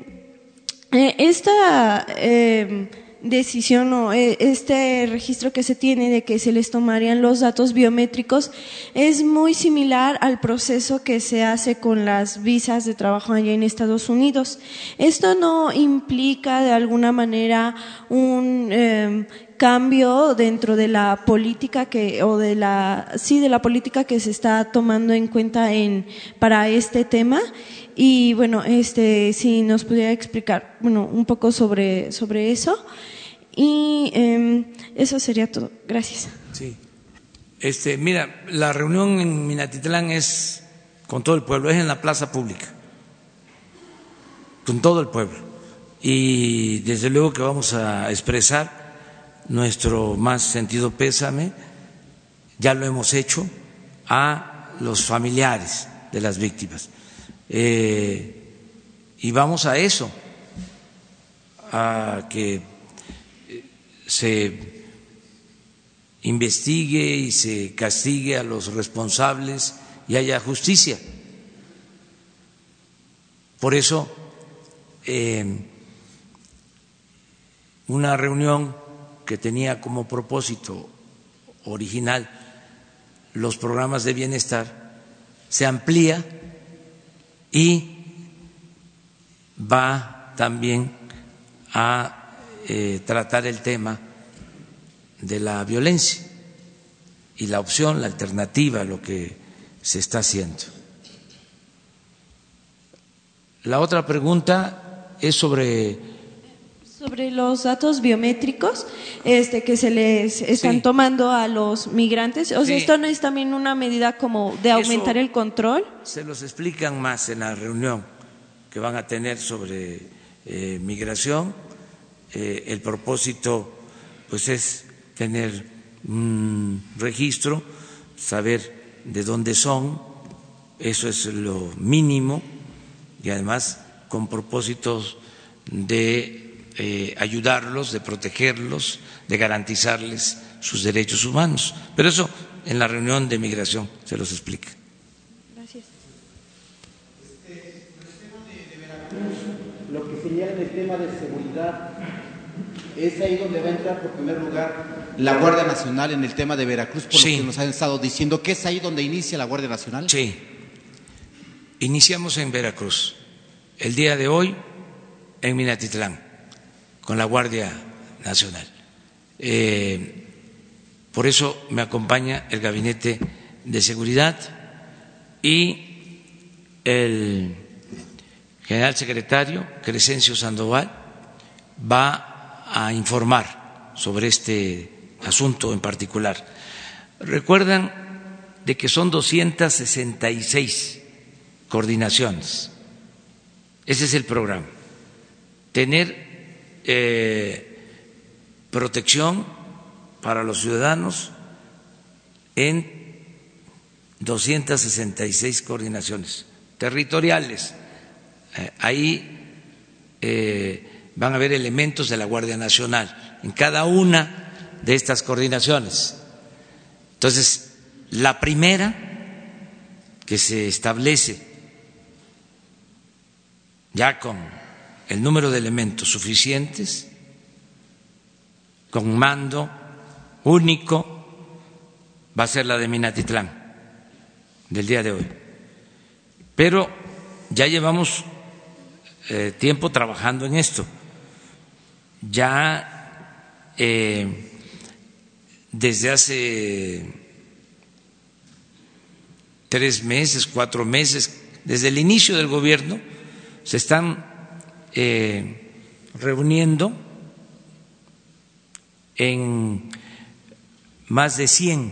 eh, esta eh, decisión o eh, este registro que se tiene de que se les tomarían los datos biométricos es muy similar al proceso que se hace con las visas de trabajo allá en Estados Unidos. Esto no implica de alguna manera un eh, cambio dentro de la política que o de la sí de la política que se está tomando en cuenta en para este tema. Y bueno este si nos pudiera explicar bueno un poco sobre sobre eso. Y em, eso sería todo. Gracias. Sí. Este, mira, la reunión en Minatitlán es con todo el pueblo, es en la plaza pública, con todo el pueblo. Y desde luego que vamos a expresar nuestro más sentido pésame, ya lo hemos hecho, a los familiares de las víctimas. Eh, y vamos a eso, a que se investigue y se castigue a los responsables y haya justicia. Por eso, eh, una reunión que tenía como propósito original los programas de bienestar se amplía y va también a eh, tratar el tema de la violencia y la opción, la alternativa a lo que se está haciendo. La otra pregunta es sobre sobre los datos biométricos este que se les están Sí. tomando a los migrantes o sea Sí. esto no es también una medida como de aumentar Eso- el control se los explican más en la reunión que van a tener sobre eh, migración. Eh, el propósito, pues, es tener un registro, saber de dónde son, eso es lo mínimo, y además con propósitos de eh, ayudarlos, de protegerlos, de garantizarles sus derechos humanos. Pero eso en la reunión de migración se los explica. Gracias. Lo que señala el tema de seguridad, es ahí donde va a entrar por primer lugar la Guardia Nacional en el tema de Veracruz, por Sí. lo que nos han estado diciendo, que es ahí donde inicia la Guardia Nacional. Sí. Iniciamos en Veracruz. El día de hoy en Minatitlán, con la Guardia Nacional. Eh, por eso me acompaña el Gabinete de Seguridad y el general secretario Crescencio Sandoval va a informar sobre este asunto en particular. Recuerdan de que son 266 coordinaciones. Ese es el programa. Tener eh, protección para los ciudadanos en 266 coordinaciones territoriales. Eh, ahí eh, van a haber elementos de la Guardia Nacional en cada una de estas coordinaciones. Entonces, la primera que se establece ya con el número de elementos suficientes, con mando único, va a ser la de Minatitlán del día de hoy. Pero ya llevamos eh, tiempo trabajando en esto. Ya eh, desde hace tres meses, cuatro meses, desde el inicio del gobierno, se están eh, reuniendo en más de 100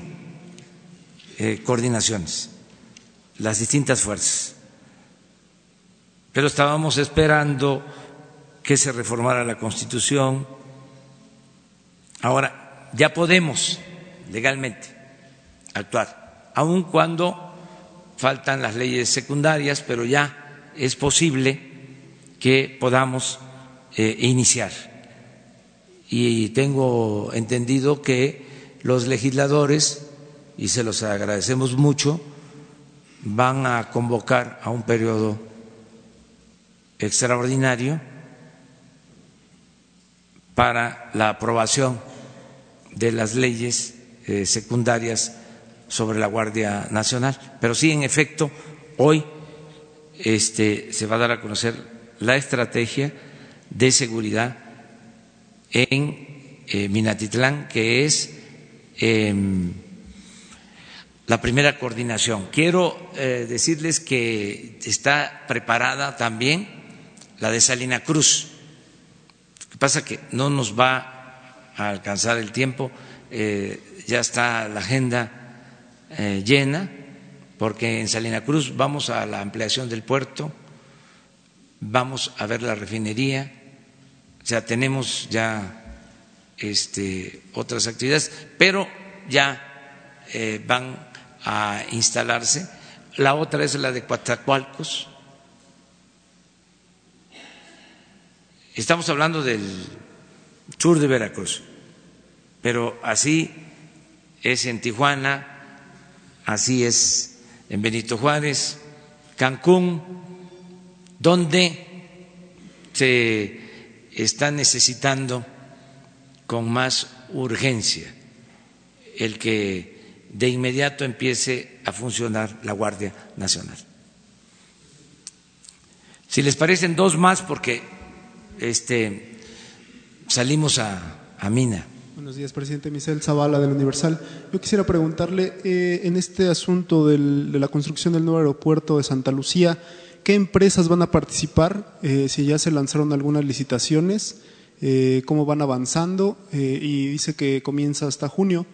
eh, coordinaciones, las distintas fuerzas. Pero estábamos esperando que se reformara la Constitución. Ahora, ya podemos legalmente actuar, aun cuando faltan las leyes secundarias, pero ya es posible que podamos eh, iniciar. Y tengo entendido que los legisladores, y se los agradecemos mucho, van a convocar a un periodo extraordinario para la aprobación de las leyes eh, secundarias sobre la Guardia Nacional. Pero sí, en efecto, hoy este, se va a dar a conocer la estrategia de seguridad en eh, Minatitlán, que es eh, la primera coordinación. Quiero eh, decirles que está preparada también la de Salina Cruz. Lo que pasa que no nos va a alcanzar el tiempo, ya está la agenda eh, llena, porque en Salina Cruz vamos a la ampliación del puerto, vamos a ver la refinería, o sea, tenemos ya este, otras actividades, pero ya eh, van a instalarse. La otra es la de Coatzacoalcos. Estamos hablando del sur de Veracruz, pero así es en Tijuana, así es en Benito Juárez, Cancún, donde se está necesitando con más urgencia el que de inmediato empiece a funcionar la Guardia Nacional. Si les parecen dos más, porque este, salimos a, Mina. Buenos días, presidente Michel Zavala del Universal. Yo quisiera preguntarle, eh, en este asunto de la construcción del nuevo aeropuerto de Santa Lucía, ¿qué empresas van a participar? Eh, si ya se lanzaron algunas licitaciones, eh, cómo van avanzando, eh, y dice que comienza hasta junio.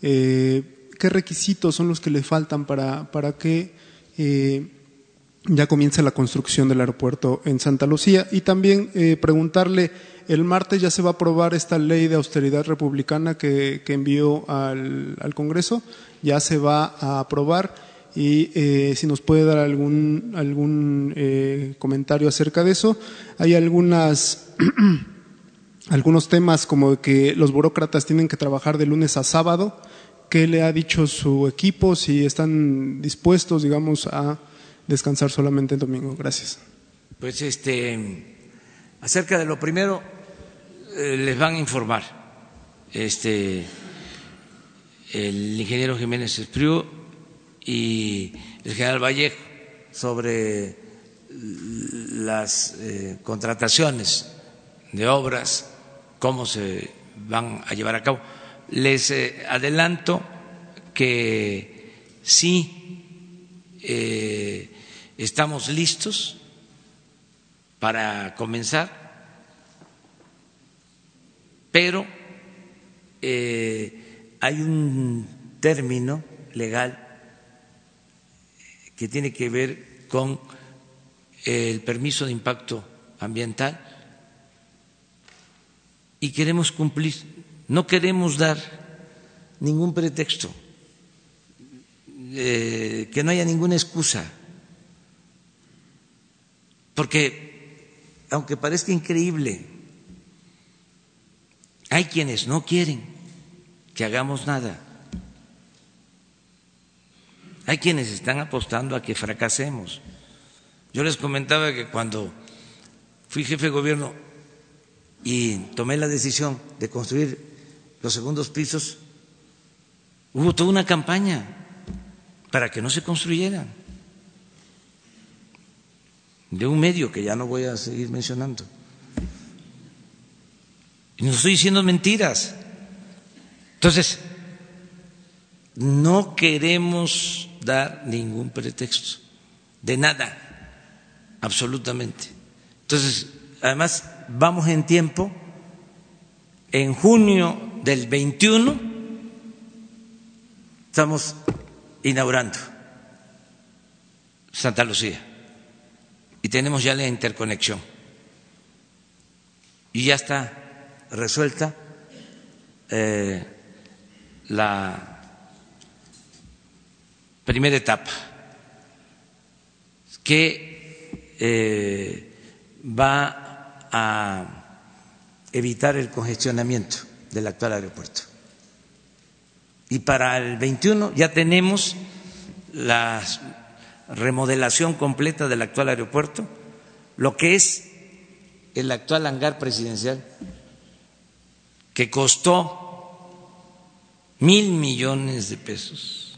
¿Qué requisitos son los que le faltan para, para que ya comience la construcción del aeropuerto en Santa Lucía? Y también preguntarle, el martes ya se va a aprobar esta ley de austeridad republicana que, que envió al, al Congreso, ya se va a aprobar y eh, si nos puede dar algún, algún eh, comentario acerca de eso. Hay algunas *clears throat* algunos temas como que los burócratas tienen que trabajar de lunes a sábado. ¿Qué le ha dicho su equipo? Si están dispuestos, digamos, a descansar solamente el domingo. Gracias. Pues este, acerca de lo primero, eh, les van a informar este, el ingeniero Jiménez Espriu y el general Vallejo sobre las eh, contrataciones de obras, cómo se van a llevar a cabo. Les eh, adelanto que sí eh, estamos listos para comenzar, pero hay un término legal que tiene que ver con el permiso de impacto ambiental y queremos cumplir. No queremos dar ningún pretexto, eh, que no haya ninguna excusa, porque aunque parezca increíble, hay quienes no quieren que hagamos nada. Hay quienes están apostando a que fracasemos. Yo les comentaba que cuando fui jefe de gobierno y tomé la decisión de construir los segundos pisos, hubo toda una campaña para que no se construyeran de un medio que ya no voy a seguir mencionando. Y no estoy diciendo mentiras. Entonces, no queremos dar ningún pretexto, de nada, absolutamente. Entonces, además, vamos en tiempo, en junio del 21 estamos inaugurando Santa Lucía. Y tenemos ya la interconexión. Y ya está resuelta eh, la primera etapa, que eh, va a evitar el congestionamiento del actual aeropuerto. Y para el 21 ya tenemos la remodelación completa del actual aeropuerto, lo que es el actual hangar presidencial, que costó mil millones de pesos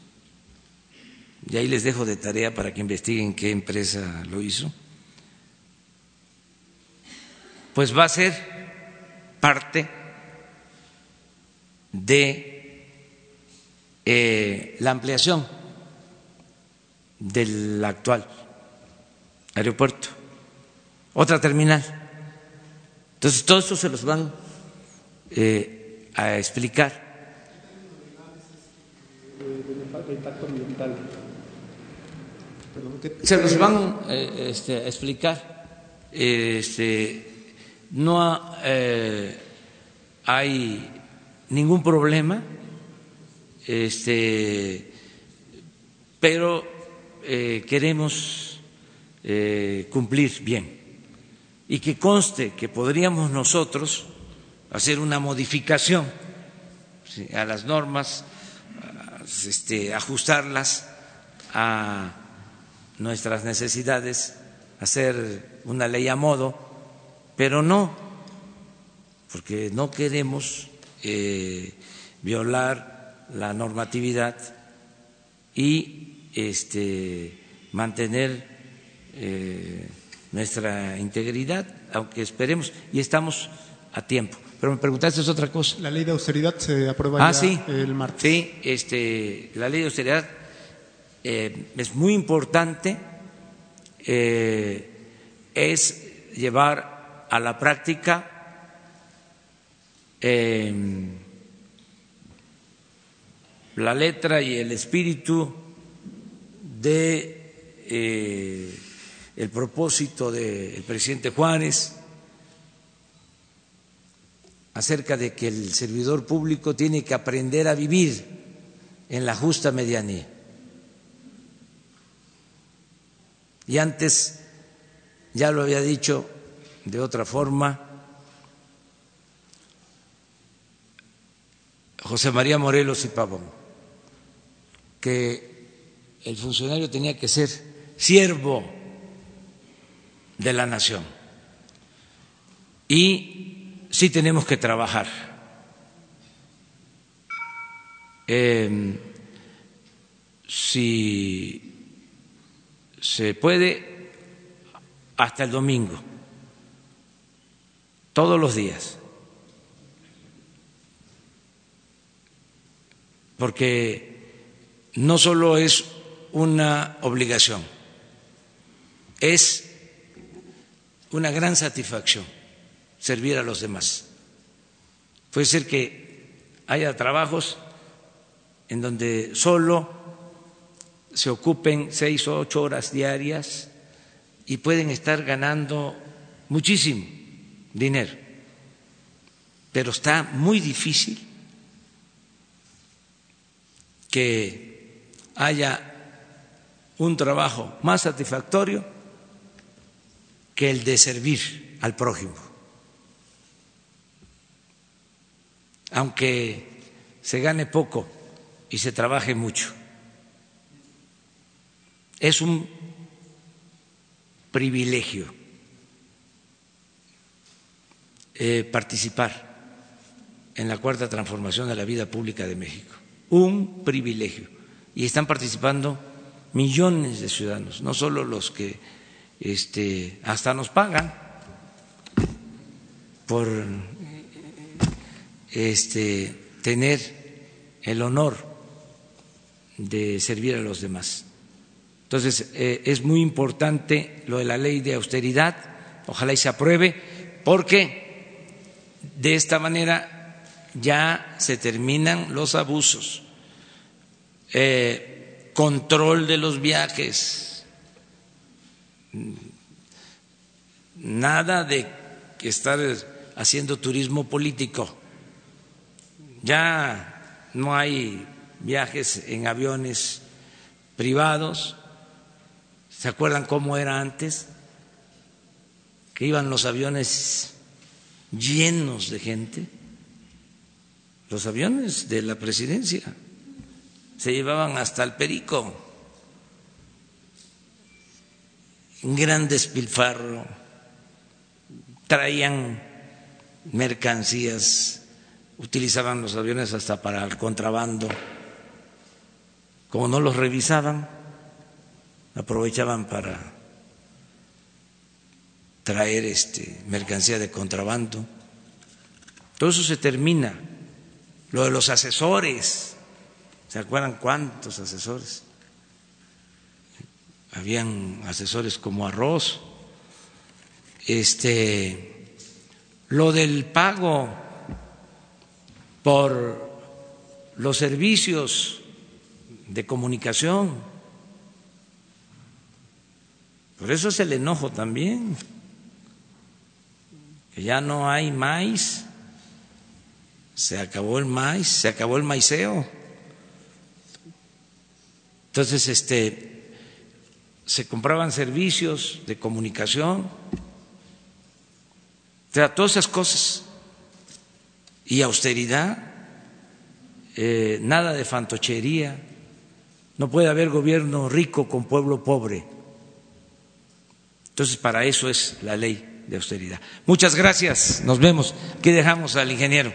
y ahí les dejo de tarea para que investiguen qué empresa lo hizo, pues va a ser parte de eh, la ampliación del actual aeropuerto, otra terminal. Entonces, todo eso se los van eh, a explicar. Se los van eh, este, a explicar. Este, no eh, hay ningún problema, este, pero eh, queremos cumplir bien y que conste que podríamos nosotros hacer una modificación a las normas, ajustarlas a nuestras necesidades, hacer una ley a modo, pero no, porque no queremos eh, violar la normatividad y este, mantener eh, nuestra integridad, aunque esperemos, y estamos a tiempo. Pero me preguntaste es otra cosa. La ley de austeridad se aprueba ah, ya el martes. Sí, este, la ley de austeridad eh, es muy importante eh, es llevar a la práctica em, la letra y el espíritu de eh, el propósito del presidente Juárez acerca de que el servidor público tiene que aprender a vivir en la justa medianía. Y antes ya lo había dicho de otra forma, José María Morelos y Pavón, que el funcionario tenía que ser siervo de la nación. Y sí tenemos que trabajar. Em, si se puede, hasta el domingo, todos los días. Porque no solo es una obligación, es una gran satisfacción servir a los demás. Puede ser que haya trabajos en donde solo se ocupen seis o ocho horas diarias y pueden estar ganando muchísimo dinero, pero está muy difícil que haya un trabajo más satisfactorio que el de servir al prójimo. Aunque se gane poco y se trabaje mucho. Es un privilegio eh, participar en la cuarta transformación de la vida pública de México. Un privilegio. Y están participando millones de ciudadanos, no solo los que este, hasta nos pagan por este, tener el honor de servir a los demás. Entonces, eh, es muy importante lo de la ley de austeridad, ojalá y se apruebe, porque de esta manera ya se terminan los abusos. Eh, control de los viajes, nada de estar haciendo turismo político. Ya no hay viajes en aviones privados. ¿Se acuerdan cómo era antes? Que iban los aviones llenos de gente, los aviones de la presidencia se llevaban hasta el perico. Un gran despilfarro, traían mercancías, utilizaban los aviones hasta para el contrabando. Como no los revisaban, aprovechaban para traer este, mercancía de contrabando. Todo eso se termina. Lo de los asesores, ¿Se acuerdan cuántos asesores? Habían asesores como arroz. Este, lo del pago por los servicios de comunicación. Por eso es el enojo también, que ya no hay maíz, se acabó el maíz, se acabó el maiceo. Entonces, este, se compraban servicios de comunicación, o todas esas cosas. Y austeridad, eh, nada de fantochería. No puede haber gobierno rico con pueblo pobre. Entonces, para eso es la ley de austeridad. Muchas gracias. Nos vemos. Aquí dejamos al ingeniero.